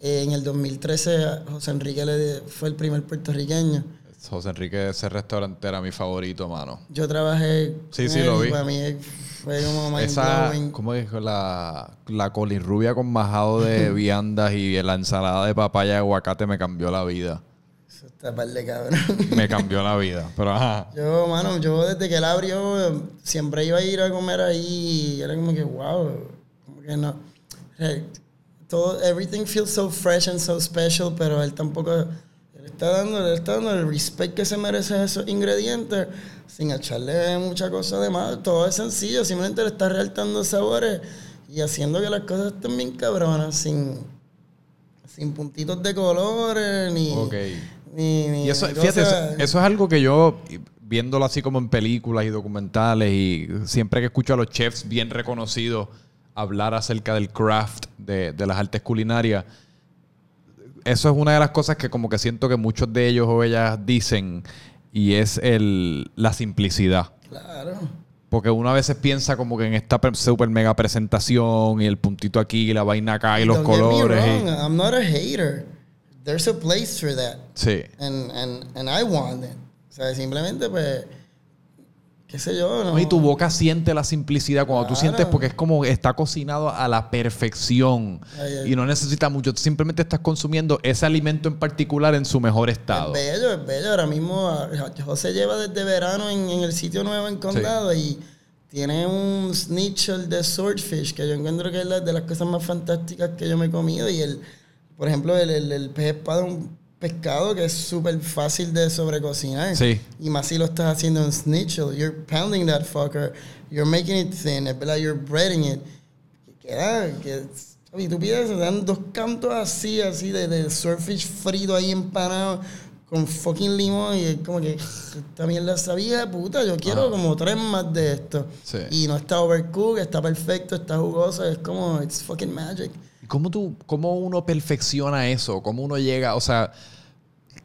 Eh, en el 2013 José Enrique le fue el primer puertorriqueño. José Enrique, ese restaurante era mi favorito, mano. Yo trabajé Sí, con sí, él lo vi. para mí fue como Esa. ¿cómo dijo? La, la colirrubia con majado de viandas y la ensalada de papaya y aguacate me cambió la vida. Eso está par de cabrón. Me cambió la vida. Pero ajá. Yo, mano, yo desde que él abrió, siempre iba a ir a comer ahí y era como que, wow, como que no. Todo, everything feels so fresh and so special, pero él tampoco, está dando, está dando el respect que se merecen esos ingredientes sin echarle mucha cosa de más. Todo es sencillo, simplemente le está realtando sabores y haciendo que las cosas estén bien cabronas, sin, sin puntitos de colores, ni... Ok. ni- ni Y eso, fíjate, eso, eso es algo que yo, viéndolo así como en películas y documentales, y siempre que escucho a los chefs bien reconocidos hablar acerca del craft de, de las artes culinarias, eso es una de las cosas que como que siento que muchos de ellos o ellas dicen, y es el, la simplicidad. Claro. Porque uno a veces piensa como que en esta super mega presentación y el puntito aquí y la vaina acá y los Don't get me colores. y- wrong, I'm not a hater. There's a place for that. sí. And, and, and I want it. O sea, simplemente, pues, qué sé yo, ¿no? Y tu boca siente la simplicidad cuando tú sientes porque es como está cocinado a la perfección Ay, ay. y no necesita mucho. Tú simplemente estás consumiendo ese alimento en particular en su mejor estado. Es bello, es bello. Ahora mismo ah, José lleva desde verano en, en el sitio nuevo en Condado y tiene un snitchel de swordfish que yo encuentro que es la- de las cosas más fantásticas que yo me he comido. Y el, por ejemplo, el, el, el pez espada es un pescado que es súper fácil de sobrecocinar. Sí. Y más si lo estás haciendo en snitchel. You're pounding that fucker. You're making it thin. Es verdad, you're breading it. Que queda, que, y tú pides, dan dos cantos así, así, de, de swordfish frito ahí empanado con fucking limón y es como que esta mierda sabía de puta, yo quiero como tres más de esto. Sí. Y no está overcooked, está perfecto, está jugoso, es como, it's fucking magic. ¿Y ¿Cómo, tú, ¿Cómo uno perfecciona eso? ¿Cómo uno llega? O sea,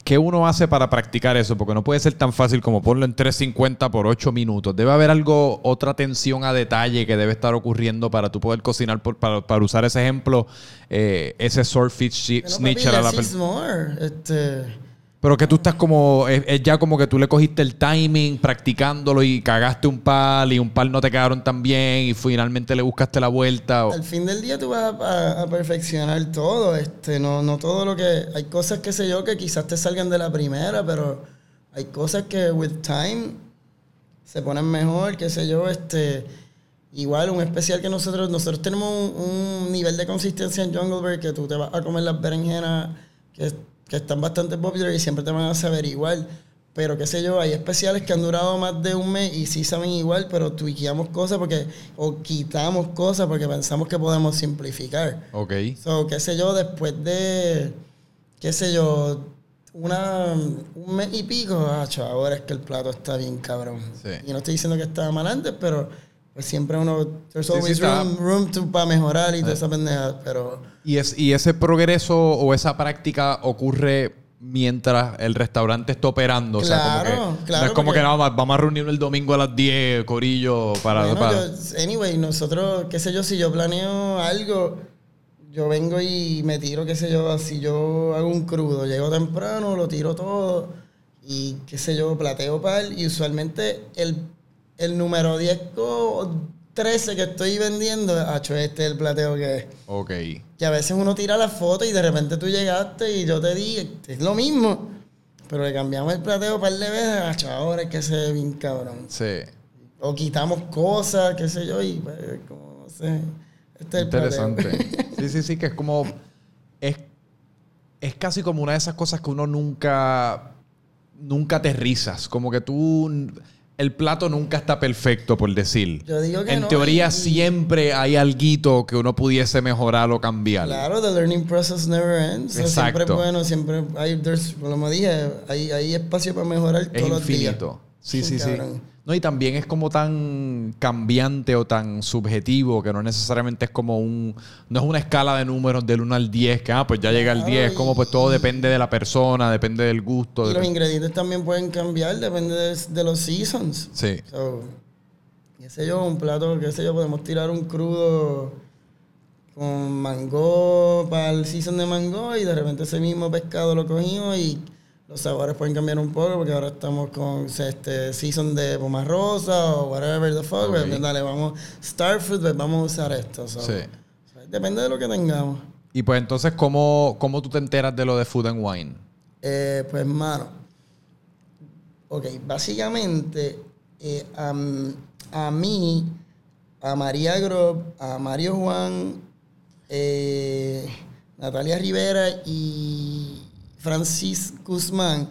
¿qué uno hace para practicar eso? Porque no puede ser tan fácil como ponlo en 350 por 8 minutos. Debe haber algo, otra atención a detalle que debe estar ocurriendo para tú poder cocinar, por- para, para usar ese ejemplo, eh, ese swordfish snitcher a la less per- is more. Este, Pero que tú estás como, es, ya como que tú le cogiste el timing practicándolo y cagaste un pal y un pal no te quedaron tan bien y finalmente le buscaste la vuelta. al fin del día tú vas a, perfeccionar todo, este, no, no todo lo que, hay cosas que sé yo que quizás te salgan de la primera, pero hay cosas que with time se ponen mejor, qué sé yo, este, igual un especial que nosotros, nosotros tenemos un, un nivel de consistencia en Jungle Bear que tú te vas a comer las berenjenas que, que están bastante popular y siempre te van a saber igual. Pero qué sé yo, hay especiales que han durado más de un mes y sí saben igual, pero tweakeamos cosas porque, o quitamos cosas porque pensamos que podemos simplificar. Ok. So, qué sé yo, después de, qué sé yo, una, un mes y pico, acho, ahora es que el plato está bien cabrón. Sí. Y no estoy diciendo que estaba mal antes, pero pues siempre uno, there's Sí, sí, always room, room to, para mejorar y toda esa pendeja, pero Y, es, y ese progreso o esa práctica ocurre mientras el restaurante está operando. o sea, como Claro, que, claro, No es como porque- que nada más, vamos a reunirnos el domingo a las 10, Corillo, para... Bueno, para- yo- anyway, nosotros, qué sé yo, si yo planeo algo, yo vengo y me tiro, qué sé yo, si yo hago un crudo, llego temprano, lo tiro todo y qué sé yo, plateo pal y usualmente el, el número 10 o 13 que estoy vendiendo, hacho, este es el plateo que es. Ok. Que a veces uno tira la foto y de repente tú llegaste y yo te di, es lo mismo. Pero le cambiamos el plateo un par de veces, hacho, ahora es que se ve bien cabrón. Sí. O quitamos cosas, qué sé yo, y pues, como, no sé. Este es el plateo. Interesante. Sí, sí, sí, que es como. Es, es casi como una de esas cosas que uno nunca. Nunca te risas. Como que tú. El plato nunca está perfecto, por decir. Yo digo que en no, teoría, y- siempre hay alguito que uno pudiese mejorar o cambiar. Claro, the learning process never ends. O sea, siempre Exacto. bueno, siempre hay, como dije, hay, hay espacio para mejorar Es todos los días. infinito. Sí, sí, sí. Cabrón. No, y también es como tan cambiante o tan subjetivo que no necesariamente es como un. No es una escala de números del 1 al 10, que ah, pues ya llega al Claro, 10. Como pues todo depende de la persona, depende del gusto. Y los dep- ingredientes también pueden cambiar, depende de, de los seasons. Sí. So, qué sé yo, un plato, qué sé yo, podemos tirar un crudo con mango para el season de mango y de repente ese mismo pescado lo cogimos y los sabores pueden cambiar un poco porque ahora estamos con este season de poma rosa o whatever the fuck. Pues, dale, vamos, starfruit, pues vamos a usar esto. so. Sí. Depende de lo que tengamos. Y pues entonces, ¿cómo, ¿cómo tú te enteras de lo de Food and Wine? Eh, pues, mano. Ok, básicamente, eh, a mí, a María Grob, a Mario Juan, eh, Natalia Rivera y Francis Guzmán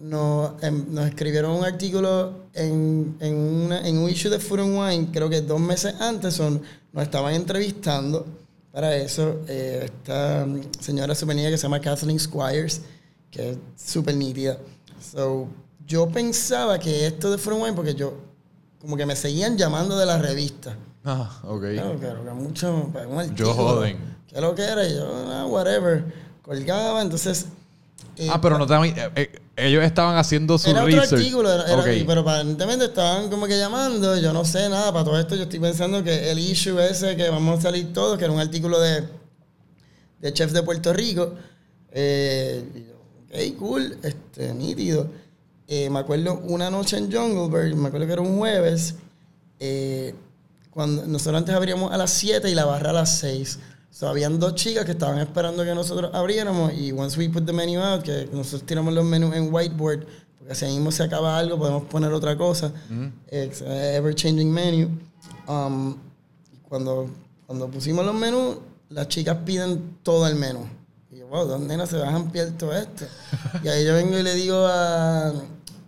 nos, em, nos escribieron un artículo en, en, una- en un issue de Food and Wine, creo que dos meses antes, son, nos estaban entrevistando para eso. Eh, esta señora super que se llama Kathleen Squires, que es súper nítida. So, yo pensaba que esto de From Wine, porque yo, como que me seguían llamando de la revista. Ah, ok. Claro, claro, que mucho. pues, Yo joden. ¿Qué lo que era? Y yo, ah, whatever. Colgaba, entonces. Eh, Ah, pero no te eh, eh, ellos estaban haciendo su era otro research. artículo, era- era- Ok. pero aparentemente estaban como que llamando. Yo no sé nada. Para todo esto, yo estoy pensando que el issue ese que vamos a salir todos, que era un artículo de, de chef de Puerto Rico. Eh, ok, cool, este, nítido. Eh, me acuerdo una noche en Jungle me acuerdo que era un jueves. eh, cuando nosotros antes abríamos a las 7 y la barra a las 6. So, habían dos chicas que estaban esperando que nosotros abriéramos y once we put the menu out, que nosotros tiramos los menús en whiteboard, porque si ahí mismo se acaba algo, podemos poner otra cosa. It's a ever changing menu. Um, cuando, cuando pusimos los menús, las chicas piden todo el menú. Y yo, wow, ¿dónde nenas se a ampliar todo esto? y ahí yo vengo y le digo a,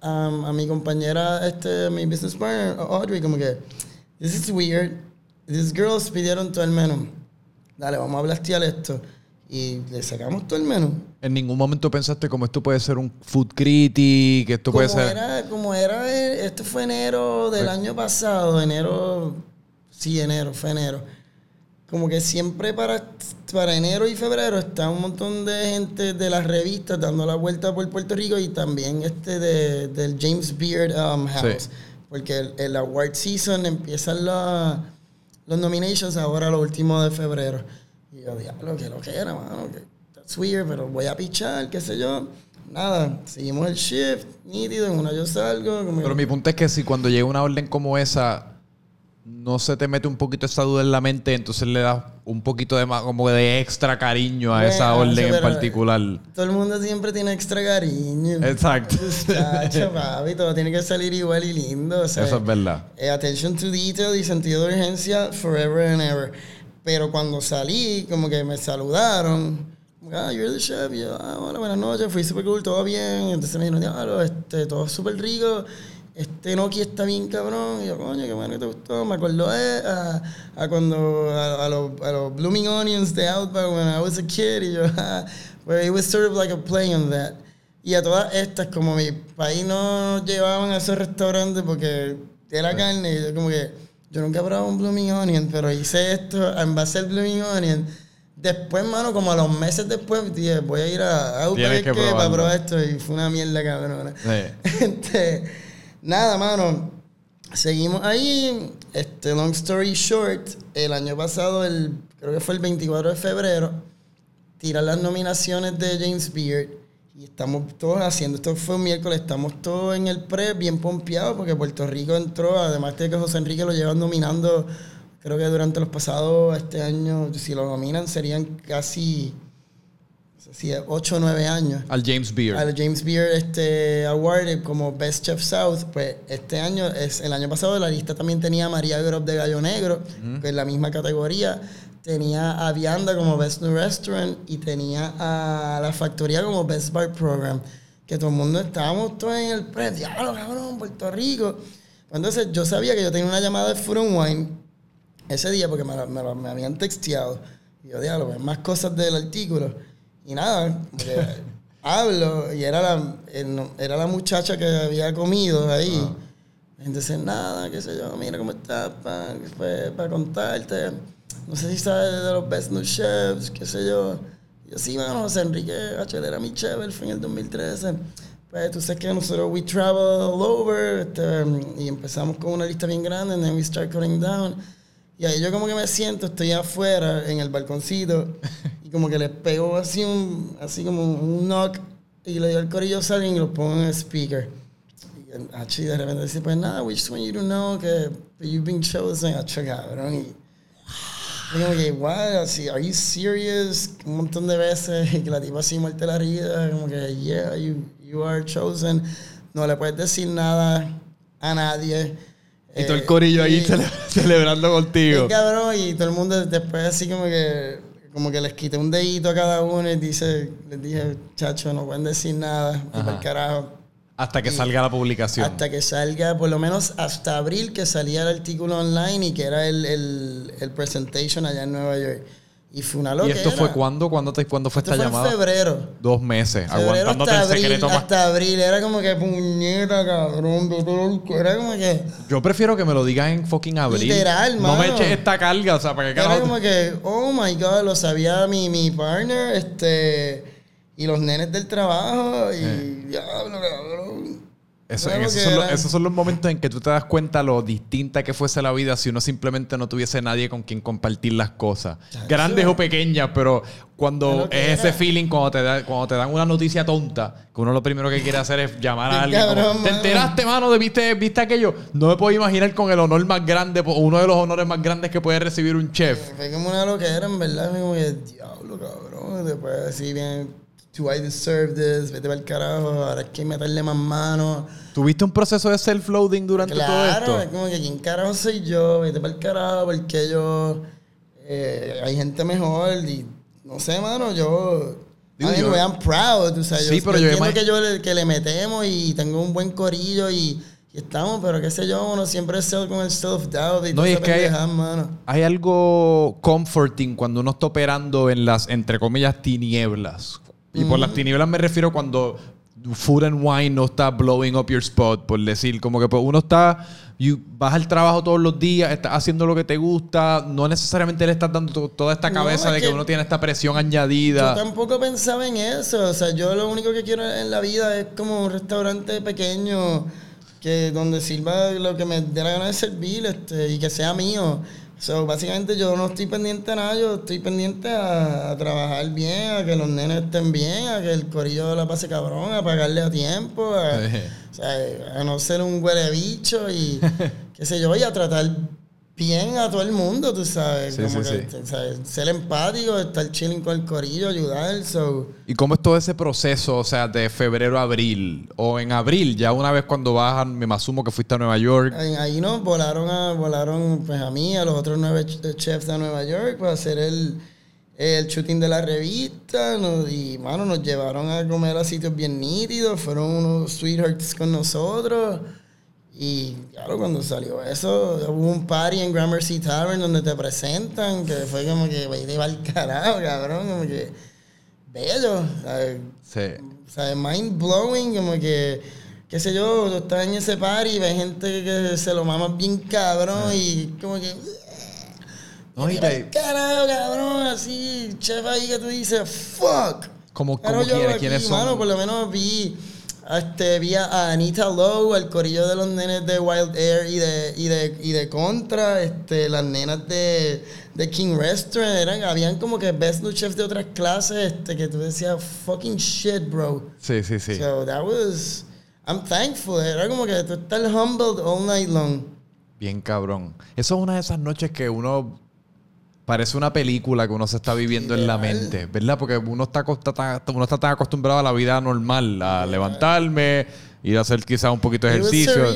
a, a mi compañera, este, mi business partner, Audrey, como que, this is weird. These girls pidieron todo el menú. Dale, vamos a blastear esto. Y le sacamos todo el menú. En ningún momento pensaste como esto puede ser un food critic, esto puede como ser... Era, como era, este fue enero del Pues- año pasado, enero, sí, enero, fue enero. Como que siempre para, para enero y febrero está un montón de gente de las revistas dando la vuelta por Puerto Rico y también este de, del James Beard um, House. Sí. Porque el, el award season empiezan la- los nominations ahora lo último de febrero. Y yo, diablo, que lo que era, mano, que that's weird, pero voy a pichar, qué sé yo. Nada, seguimos el shift, nítido, en una yo salgo. Como Pero mi punto es que si cuando llega una orden como esa, no se te mete un poquito esa duda en la mente, entonces le das un poquito de más, como de extra cariño a esa Bueno, orden en particular. Todo el mundo siempre tiene extra cariño. Exacto. Chacho, papi, todo tiene que salir igual y lindo. o sea, Eso es verdad. eh, attention to detail y sentido de urgencia forever and ever. Pero cuando salí, como que me saludaron. Ah, you're the chef. Y yo, ah, bueno, buenas noches, fui super cool, todo bien. Entonces me dijeron, diablo, este, todo súper rico. Este Nokia está bien cabrón. Y yo, coño, qué bueno que te gustó. Me acuerdo eh, a, a cuando, a, a los, a los Blooming Onions de Outback when I was a kid. Y yo, ah, well, it was sort of like a play on that. Y a todas estas, como mi país no nos llevaban a esos restaurantes porque era carne, y yo como que, yo nunca he probado un Blooming Onion, pero hice esto en base al Blooming Onion. Después, mano, como a los meses después, dije, voy a ir a Outback que que para probar esto. Y fue una mierda cabrona. Sí. Este, nada, mano. Seguimos ahí. Este, long story short, el año pasado, el, creo que fue el 24 de febrero, tiran las nominaciones de James Beard. Y estamos todos haciendo, esto fue un miércoles, estamos todos en el pre bien pompeados porque Puerto Rico entró, además de que José Enrique lo llevan nominando, creo que durante los pasados este año, si lo nominan serían casi, si 8 o 9 años Al James Beard. al James Beard este award como Best Chef South, pues este año, es el año pasado la lista también tenía a María Grob de Gallo Negro, que es la misma categoría. Tenía a Vianda como Best New Restaurant y tenía a La Factoría como Best Bar Program. Que todo el mundo estábamos todos en el pre, diablo, cabrón, Puerto Rico. Entonces yo sabía que yo tenía una llamada de Food and Wine ese día porque me, me, me habían texteado. Y yo, diablo, pues, más cosas del artículo. Y nada, que hablo y era la, el no- era la muchacha que había comido ahí. Entonces, nada, qué sé yo, mira cómo estás, para contarte. No sé si sabes de los Best New Chefs, qué sé yo. Y yo, sí, mano, José Enrique H. él era mi chef, él fue en el 2013. Pues tú sabes que nosotros we travel all over este, y empezamos con una lista bien grande and then we start cutting down. Y ahí yo como que me siento, estoy afuera en el balconcito y como que le pego así un, así como un knock y le digo al corillo salen y lo pongo en el speaker. Y el Hachi de repente dice, pues nada, just want you to know que you've been chosen. Hacho, cabrón. Y como que, what, así, are you serious? Un montón de veces y que la tipa así muerte la rida, como que, yeah, you, you are chosen. No le puedes decir nada a nadie. Y todo el Eh, corillo ahí y- cele- celebrando contigo. Bien cabrón, y todo el mundo después así como que como que les quité un dedito a cada uno y dice, les dije, chacho, no pueden decir nada, y por carajo. Hasta que salga la publicación. Hasta que salga, por lo menos hasta abril, que salía el artículo online y que era el, el, el presentation allá en Nueva York. Y fue una loquera. ¿Y esto fue cuándo? ¿Cuándo, te, ¿cuándo fue Esto esta fue llamada? en febrero. Dos meses, Febrero aguantándote hasta el abril, secreto más. Hasta abril, era como que puñeta, cabrón. Era como que. Yo prefiero que me lo digas en fucking abril. Literal, No me mano. eches esta carga, o sea, para que Era carajo. como que, oh my god, lo sabía mi, mi partner, este. Y los nenes del trabajo, y. Eh. Diablo, cabrón. Eso- en esos, son los, esos son los momentos en que tú te das cuenta lo distinta que fuese la vida si uno simplemente no tuviese nadie con quien compartir las cosas. Grandes o pequeñas, pero cuando es ese feeling, cuando te, da- cuando te dan una noticia tonta, que uno lo primero que quiere hacer es llamar a alguien. como, cabrón, ¿Te mano". enteraste, mano? de ¿Viste, ¿Viste aquello? No me puedo imaginar con el honor más grande, po- uno de los honores más grandes que puede recibir un chef. Fue como una loquera, en verdad. Como diablo, cabrón. Después así bien, do I deserve this? Vete para el carajo, ahora hay que meterle más mano. ¿Tuviste un proceso de self-loading durante Claro, todo es esto? como que quién carajo soy yo, vete para el carajo, porque yo. eh, hay gente mejor y. No sé, mano, yo. Digo, yo- I'm proud, tú sabes. Sí, yo, pero yo entiendo que yo le, que le metemos y tengo un buen corillo y, y estamos, pero qué sé yo, uno siempre es con el self-doubt y No, y es que hay- pendejada, mano. Hay algo comforting cuando uno está operando en las, entre comillas, tinieblas. Y por las tinieblas me refiero cuando Food and Wine no está blowing up your spot, por decir, como que pues, uno está, you- vas al trabajo todos los días, estás haciendo lo que te gusta, no necesariamente le estás dando to- toda esta No, cabeza es de que, que uno tiene esta presión Yo añadida. tampoco pensaba en eso. O sea, yo lo único que quiero en la vida es como un restaurante pequeño que donde sirva lo que me dé la gana de servir este, y que sea mío. So, básicamente yo no estoy pendiente a nada, yo estoy pendiente a, a trabajar bien, a que los nenes estén bien, a que el corillo la pase cabrón, a pagarle a tiempo, a, o sea, a no ser un huele bicho y qué sé yo, y a tratar bien a todo el mundo, tú sabes. Sí, como sí, que, sí. sea, ser empático, estar chilling con el corillo, ayudar. So. ¿Y cómo es todo ese proceso, o sea, de febrero a abril? O en abril, ya una vez cuando bajan, me asumo que fuiste a Nueva York. Ahí, nos volaron a, volaron pues a mí, a los otros nueve ch- chefs de Nueva York para hacer el, el shooting de la revista. nos- y, mano, nos llevaron a comer a sitios bien nítidos. Fueron unos sweethearts con nosotros. Y claro, cuando salió eso, hubo un party en Gramercy Tavern donde te presentan, que fue como que, te va al carajo, cabrón, como que bello. ¿sabes? Sí. O sea, mind blowing, como que, qué sé yo, tú estás en ese party y ves gente que se lo mama bien cabrón y como que. No, y "Mira te- carajo, cabrón, así, chef ahí que tú dices, fuck. ¿Cómo, Claro, cómo yo quiénes, aquí, quiénes son? mano, por lo menos vi, este, vi a Anita Lowe, al corillo de los nenes de Wild Air y de, y de, y de Contra, este, las nenas de, de King Restaurant, eran, habían como que best new chefs de otras clases, este, que tú decías, fucking shit, bro. Sí, sí, sí. So that was, I'm thankful, era como que tú estás humbled all night long. Bien cabrón. Eso es una de esas noches que uno parece una película que uno se está viviendo en la mente, ¿verdad? Porque uno está, uno está tan acostumbrado a la vida normal, a levantarme, ir a hacer quizás un poquito de ejercicio.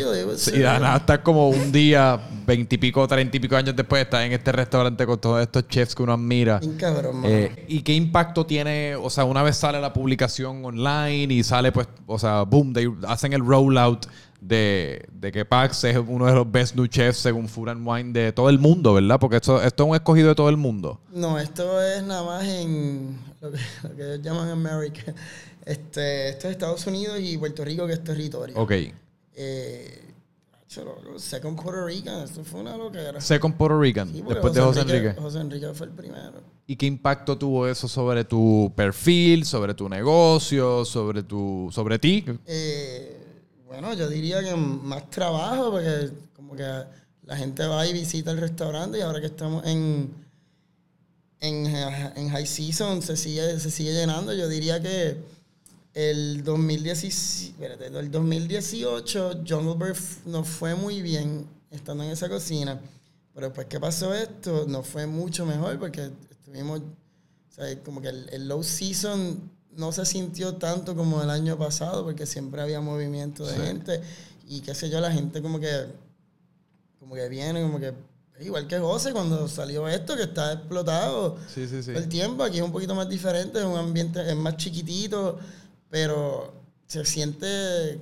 y nada estar como un día, veintipico, treinta y pico años después, estar en este restaurante con todos estos chefs que uno admira. Cabrón. Eh, ¿Y qué impacto tiene? O sea, una vez sale la publicación online y sale, pues, o sea, boom, they hacen el rollout de, de que Pax es uno de los best new chefs según Food and Wine de todo el mundo, ¿verdad? Porque esto, esto es un escogido de todo el mundo. No, esto es nada más en lo que, lo que ellos llaman America. Este, esto es Estados Unidos y Puerto Rico, que es territorio. Ok. Eh, Second Puerto Rican, esto fue una loquera. Second Puerto Rican, Sí, después de José Enrique. José Enrique fue el primero. ¿Y qué impacto tuvo eso sobre tu perfil, sobre tu negocio, sobre tu, sobre ti? Eh, bueno, yo diría que más trabajo, porque como que la gente va y visita el restaurante y ahora que estamos en, en, high season se sigue, se sigue llenando. Yo diría que el 2017, espérate, el 2018 Jungle Bird nos fue muy bien estando en esa cocina. Pero después que pasó esto, nos fue mucho mejor porque estuvimos, o sea, como que el, el low season no se sintió tanto como el año pasado porque siempre había movimiento de gente y qué sé yo, la gente como que, como que viene, como que, igual que José cuando salió esto, que está explotado Sí, sí, sí. el tiempo. Aquí es un poquito más diferente, es un ambiente, es más chiquitito, pero se siente,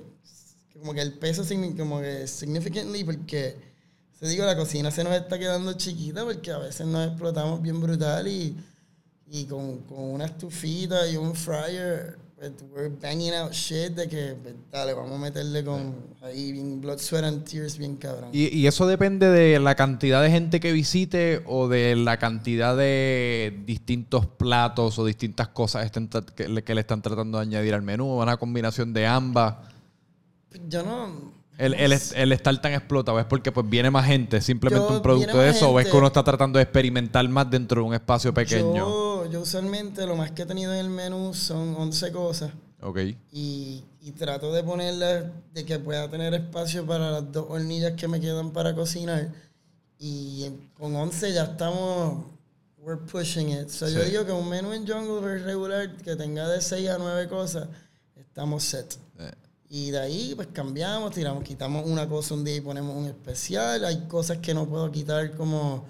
como que el peso como que significantly porque te digo la cocina se nos está quedando chiquita porque a veces nos explotamos bien brutal y, y con, con una estufita y un fryer pues, we're banging out shit de que pues, dale vamos a meterle con ahí bien blood sweat and tears bien cabrón ¿Y, y eso depende de la cantidad de gente que visite o de la cantidad de distintos platos o distintas cosas que, le- que le están tratando de añadir al menú? ¿Una combinación de ambas? yo no El, el, el estar tan explotado es porque pues viene más gente, simplemente Yo- un producto de eso, o es que gente. uno está tratando de experimentar más dentro de un espacio pequeño. Yo, yo usualmente lo más que he tenido en el menú son 11 cosas Ok. y, y trato de ponerlas de que pueda tener espacio para las dos hornillas que me quedan para cocinar. Y con 11 ya estamos, we're pushing it. So yo Sí. digo que un menú en Jungle regular que tenga de 6 a 9 cosas, estamos set. Eh, Y de ahí pues cambiamos, tiramos, quitamos una cosa un día y ponemos un especial. Hay cosas que no puedo quitar como,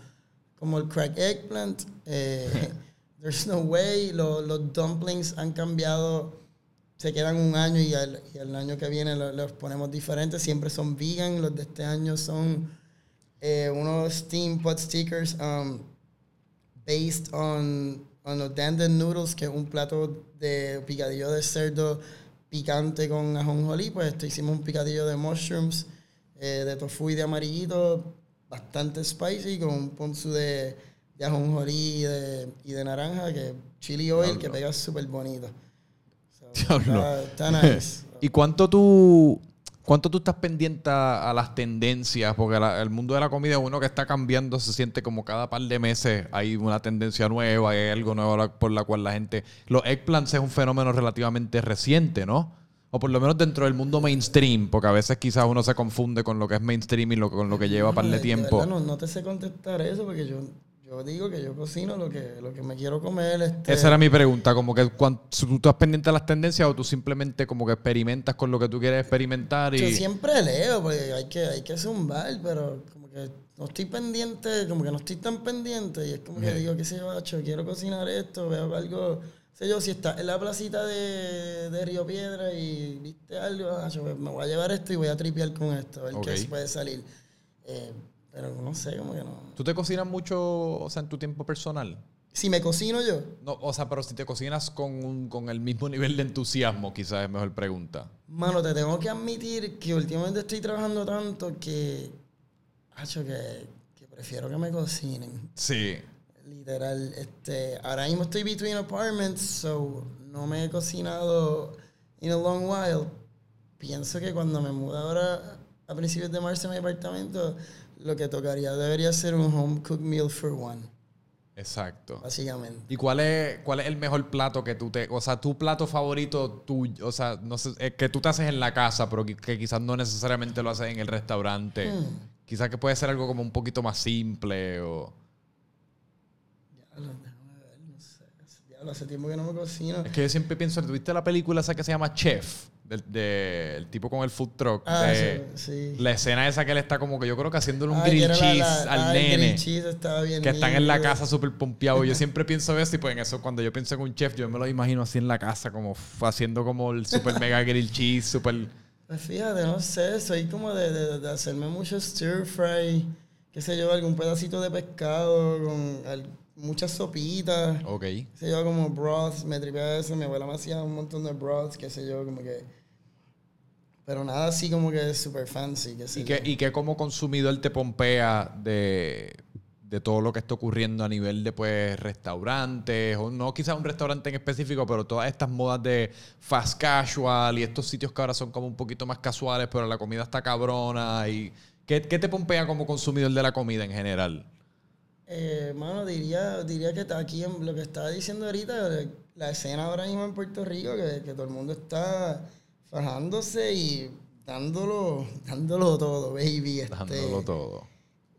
como el crack eggplant. Eh, there's no way. Lo- los dumplings han cambiado. Se quedan un año y al, y al año que viene lo- los ponemos diferentes. Siempre son vegan. Los de este año son eh, unos steam pot stickers um, based on, on los dandan noodles, que es un plato de picadillo de cerdo picante con ajonjolí. Pues esto hicimos un picadillo de mushrooms, eh, de tofu y de amarillito, bastante spicy, con un ponzu de, de ajonjolí y de, y de naranja, que chili oil, Diablo. que pega súper bonito. Diablo. está, está nice. ¿Y cuánto tú, cuánto tú estás pendiente a, a las tendencias? Porque la- el mundo de la comida, uno que está cambiando, se siente como cada par de meses hay una tendencia nueva, hay algo nuevo por la cual la gente... Los eggplants es un fenómeno relativamente reciente, ¿no? O por lo menos dentro del mundo mainstream, porque a veces quizás uno se confunde con lo que es mainstream y lo, con lo que lleva par de de tiempo. verdad no, no te sé contestar eso porque yo, yo digo que yo cocino lo que, lo que me quiero comer. Este, Esa era mi pregunta, como que cuan- si tú estás pendiente de las tendencias o tú simplemente como que experimentas con lo que tú quieres experimentar Yo y... siempre leo porque hay que, hay que zumbar, pero como que no estoy pendiente, como que no estoy tan pendiente y es como que digo, qué sé yo, quiero cocinar esto, veo algo, sé yo, si está en la placita de, de Río Piedra y viste algo, pues me voy a llevar esto y voy a tripear con esto, a ver qué puede salir. Eh, pero no sé, como que no. ¿Tú te cocinas mucho, o sea, en tu tiempo personal? Si me cocino yo, No, o sea, pero si te cocinas con, un- con el mismo nivel de entusiasmo, quizás es mejor pregunta. Mano, te tengo que admitir que últimamente estoy trabajando tanto que, macho, que, que prefiero que me cocinen. Sí. Literal, este, ahora mismo estoy between apartments, so no me he cocinado in a long while. Pienso que cuando me mude ahora a principios de marzo a mi apartamento, lo que tocaría debería ser un home cooked meal for one, Exacto. básicamente. ¿Y cuál es, cuál es el mejor plato que tú te... O sea, tu plato favorito tuyo, o sea, no sé, eh, que tú te haces en la casa, pero que, que quizás no necesariamente lo haces en el restaurante. Hmm. Quizás que puede ser algo como un poquito más simple o... Diablo, déjame ver, no sé. Diablo, hace tiempo que no me cocino. Es que yo siempre pienso, ¿tuviste la película esa que se llama Chef? Del de, el tipo con el food truck. Ah, de- sí. sí. La escena esa que él está como que yo creo que haciéndole un que grill la- cheese la- al ah, el nene. grilled cheese estaba bien que están en la casa súper pompeados. Yo siempre pienso eso y pues en eso, cuando yo pienso en un chef, yo me lo imagino así en la casa, como haciendo como el super mega grill cheese, super... Pues fíjate, no sé, soy como de, de- de hacerme mucho stir fry, qué sé yo, algún pedacito de pescado con al- muchas sopitas, Ok. qué sé yo, como broths, me tripea eso, mi abuela me hacía un montón de broths, qué sé yo, como que... Pero nada así como que super fancy, sé ¿Y que, y que como consumidor te pompea de, de todo lo que está ocurriendo a nivel de pues restaurantes, o no quizás un restaurante en específico, pero todas estas modas de fast casual y estos sitios que ahora son como un poquito más casuales, pero la comida está cabrona. y ¿Qué, qué te pompea como consumidor de la comida en general? Eh, mano, diría, diría que está aquí en lo que estaba diciendo ahorita, la escena ahora mismo en Puerto Rico, que, que todo el mundo está fajándose y dándolo, dándolo todo, baby. Este, Dándolo todo.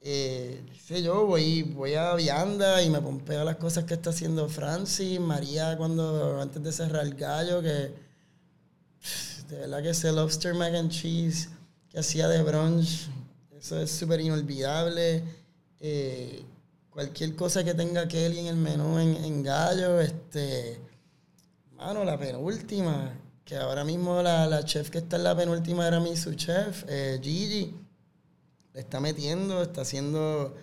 eh, sé yo, voy, voy a Vianda y me pompeo las cosas que está haciendo Francis, María cuando antes de cerrar el gallo, que de verdad que ese lobster mac and cheese que hacía de brunch, eso es súper inolvidable. Eh, cualquier cosa que tenga Kelly en el menú en, en gallo, este, mano, la penúltima, que ahora mismo la, la chef que está en la penúltima era mi su chef, eh, Gigi, le está metiendo, está haciendo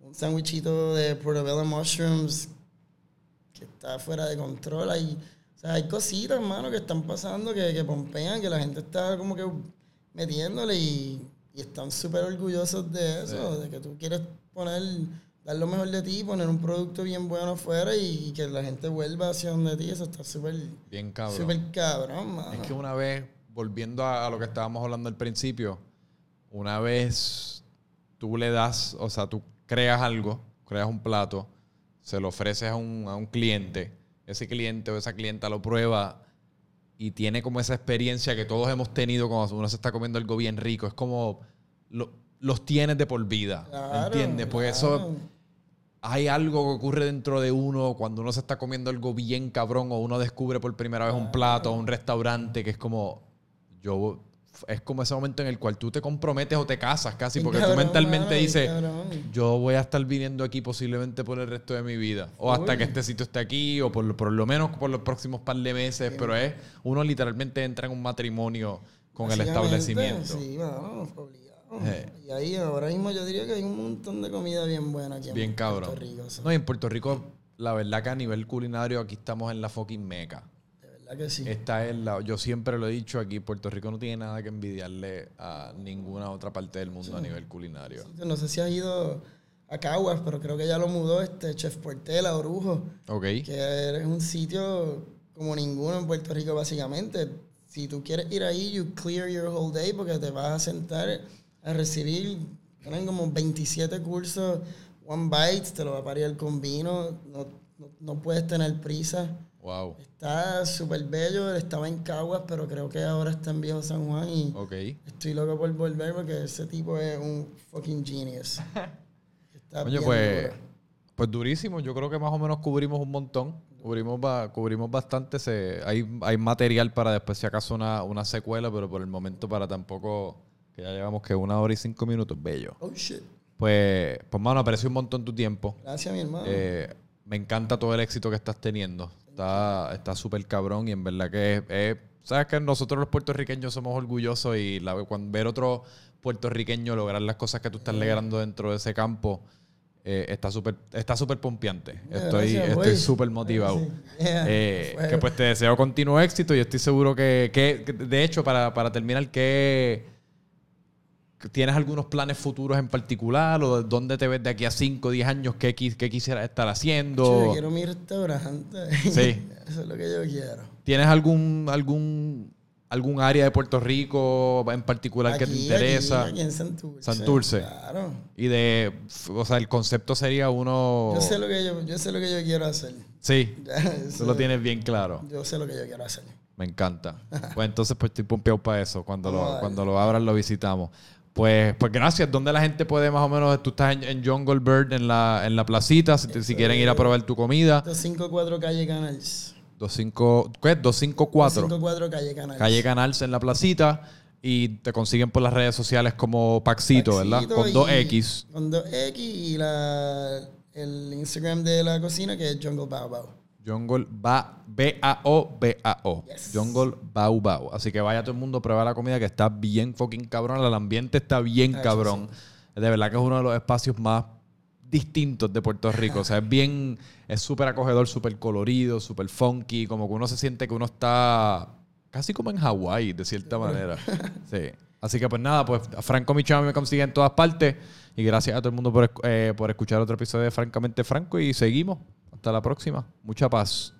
un sándwichito de portobello mushrooms que está fuera de control. Hay, o sea, hay cositas, hermano, que están pasando, que, que pompean, que la gente está como que metiéndole y, y están súper orgullosos de eso, de que tú quieres poner, dar lo mejor de ti, poner un producto bien bueno afuera y, que la gente vuelva hacia donde ti. Eso está súper Bien cabrón. súper cabrón, mano. Es que una vez, volviendo a, a lo que estábamos hablando al principio, una vez tú le das, o sea, tú creas algo, creas un plato, se lo ofreces a un, a un cliente, ese cliente o esa clienta lo prueba y tiene como esa experiencia que todos hemos tenido cuando uno se está comiendo algo bien rico. Es como lo- los tienes de por vida, Claro, ¿entiendes? Porque claro. eso hay algo que ocurre dentro de uno cuando uno se está comiendo algo bien cabrón o uno descubre por primera vez un plato o un restaurante que es como yo es como ese momento en el cual tú te comprometes o te casas casi porque tú mentalmente mano, dices yo voy a estar viniendo aquí posiblemente por el resto de mi vida o hasta que este sitio esté aquí o por, lo- por lo menos por los próximos par de meses pero es uno literalmente entra en un matrimonio con el establecimiento. Sí, mano, Eh. Y ahí ahora mismo yo diría que hay un montón de comida bien buena aquí en bien Puerto cabrón Rico. so, no y en Puerto Rico la verdad que a nivel culinario aquí estamos en la fucking meca de verdad que sí. Esta es la, yo siempre lo he dicho aquí, Puerto Rico no tiene nada que envidiarle a ninguna otra parte del mundo a nivel culinario. No sé si has ido a Caguas, pero creo que ya lo mudó este Chef Portela, Orujo, Ok. que es un sitio como ninguno en Puerto Rico básicamente. Si tú quieres ir ahí, you clear your whole day porque te vas a sentar a recibir, tienen como 27 cursos, one bite, te lo va a parir con vino, no, no, no puedes tener prisa. Wow. Está súper bello, estaba en Caguas, pero creo que ahora está en Viejo San Juan y estoy loco por volver porque ese tipo es un fucking genius. Está Oye, pues, duro. pues durísimo. Yo creo que más o menos cubrimos un montón. Cubrimos, cubrimos bastante. Se, hay, hay material para después, si acaso, una, una secuela, pero por el momento para tampoco, que ya llevamos que una hora y cinco minutos, bello. Oh shit. Pues, pues mano, aprecio un montón tu tiempo. Gracias, mi hermano. Eh, me encanta todo el éxito que estás teniendo. Está está súper cabrón y en verdad que es, es- Sabes que nosotros los puertorriqueños somos orgullosos y la, cuando ver otro puertorriqueño lograr las cosas que tú estás logrando dentro de ese campo eh, está súper está súper pompeante. Estoy estoy súper motivado. Yeah. Eh, que pues te deseo continuo éxito y estoy seguro que, que- que, de hecho, para, para terminar, que ¿tienes algunos planes futuros en particular o dónde te ves de aquí a 5 o 10 años? ¿Qué, qué quisieras estar Yo haciendo? quiero mi restaurante. Sí. Eso es lo que yo quiero. ¿Tienes algún, algún, algún área de Puerto Rico en particular que te interesa? Aquí, aquí en Santurce. Santurce. Claro. Y de, o sea, el concepto sería uno... Yo sé lo que yo, yo sé lo que yo quiero hacer. Sí, tú lo tienes bien claro. Yo sé lo que yo quiero hacer. Me encanta. Pues entonces pues estoy pompeado para eso. Cuando lo, cuando lo abran lo visitamos. Pues, pues gracias. ¿Dónde la gente puede más o menos? Tú estás en, en Jungle Bird, en la, en la placita, si, te- si quieren ir a probar tu comida. 254 Calle Canals. 25, ¿qué? 254. 254 Calle Canals. Calle Canals en la placita. Y te consiguen por las redes sociales como Paxito, ¿verdad? Con y- 2X. Con 2X y la, el Instagram de la cocina que es Jungle Bao Bao. Jungle ba, B-A-O, B-A-O. Yes. Jungle Bau Bau. Así que vaya todo el mundo a probar la comida que está bien fucking cabrón. El ambiente está bien cabrón. De verdad que es uno de los espacios más distintos de Puerto Rico. O sea, es bien, es súper acogedor, súper colorido, súper funky. Como que uno se siente que uno está casi como en Hawái, de cierta manera. Sí. Así que pues nada, pues a Franco Michami me consigue en todas partes. Y gracias a todo el mundo por, eh, por escuchar otro episodio de Francamente Franco. Y seguimos. Hasta la próxima. Mucha paz.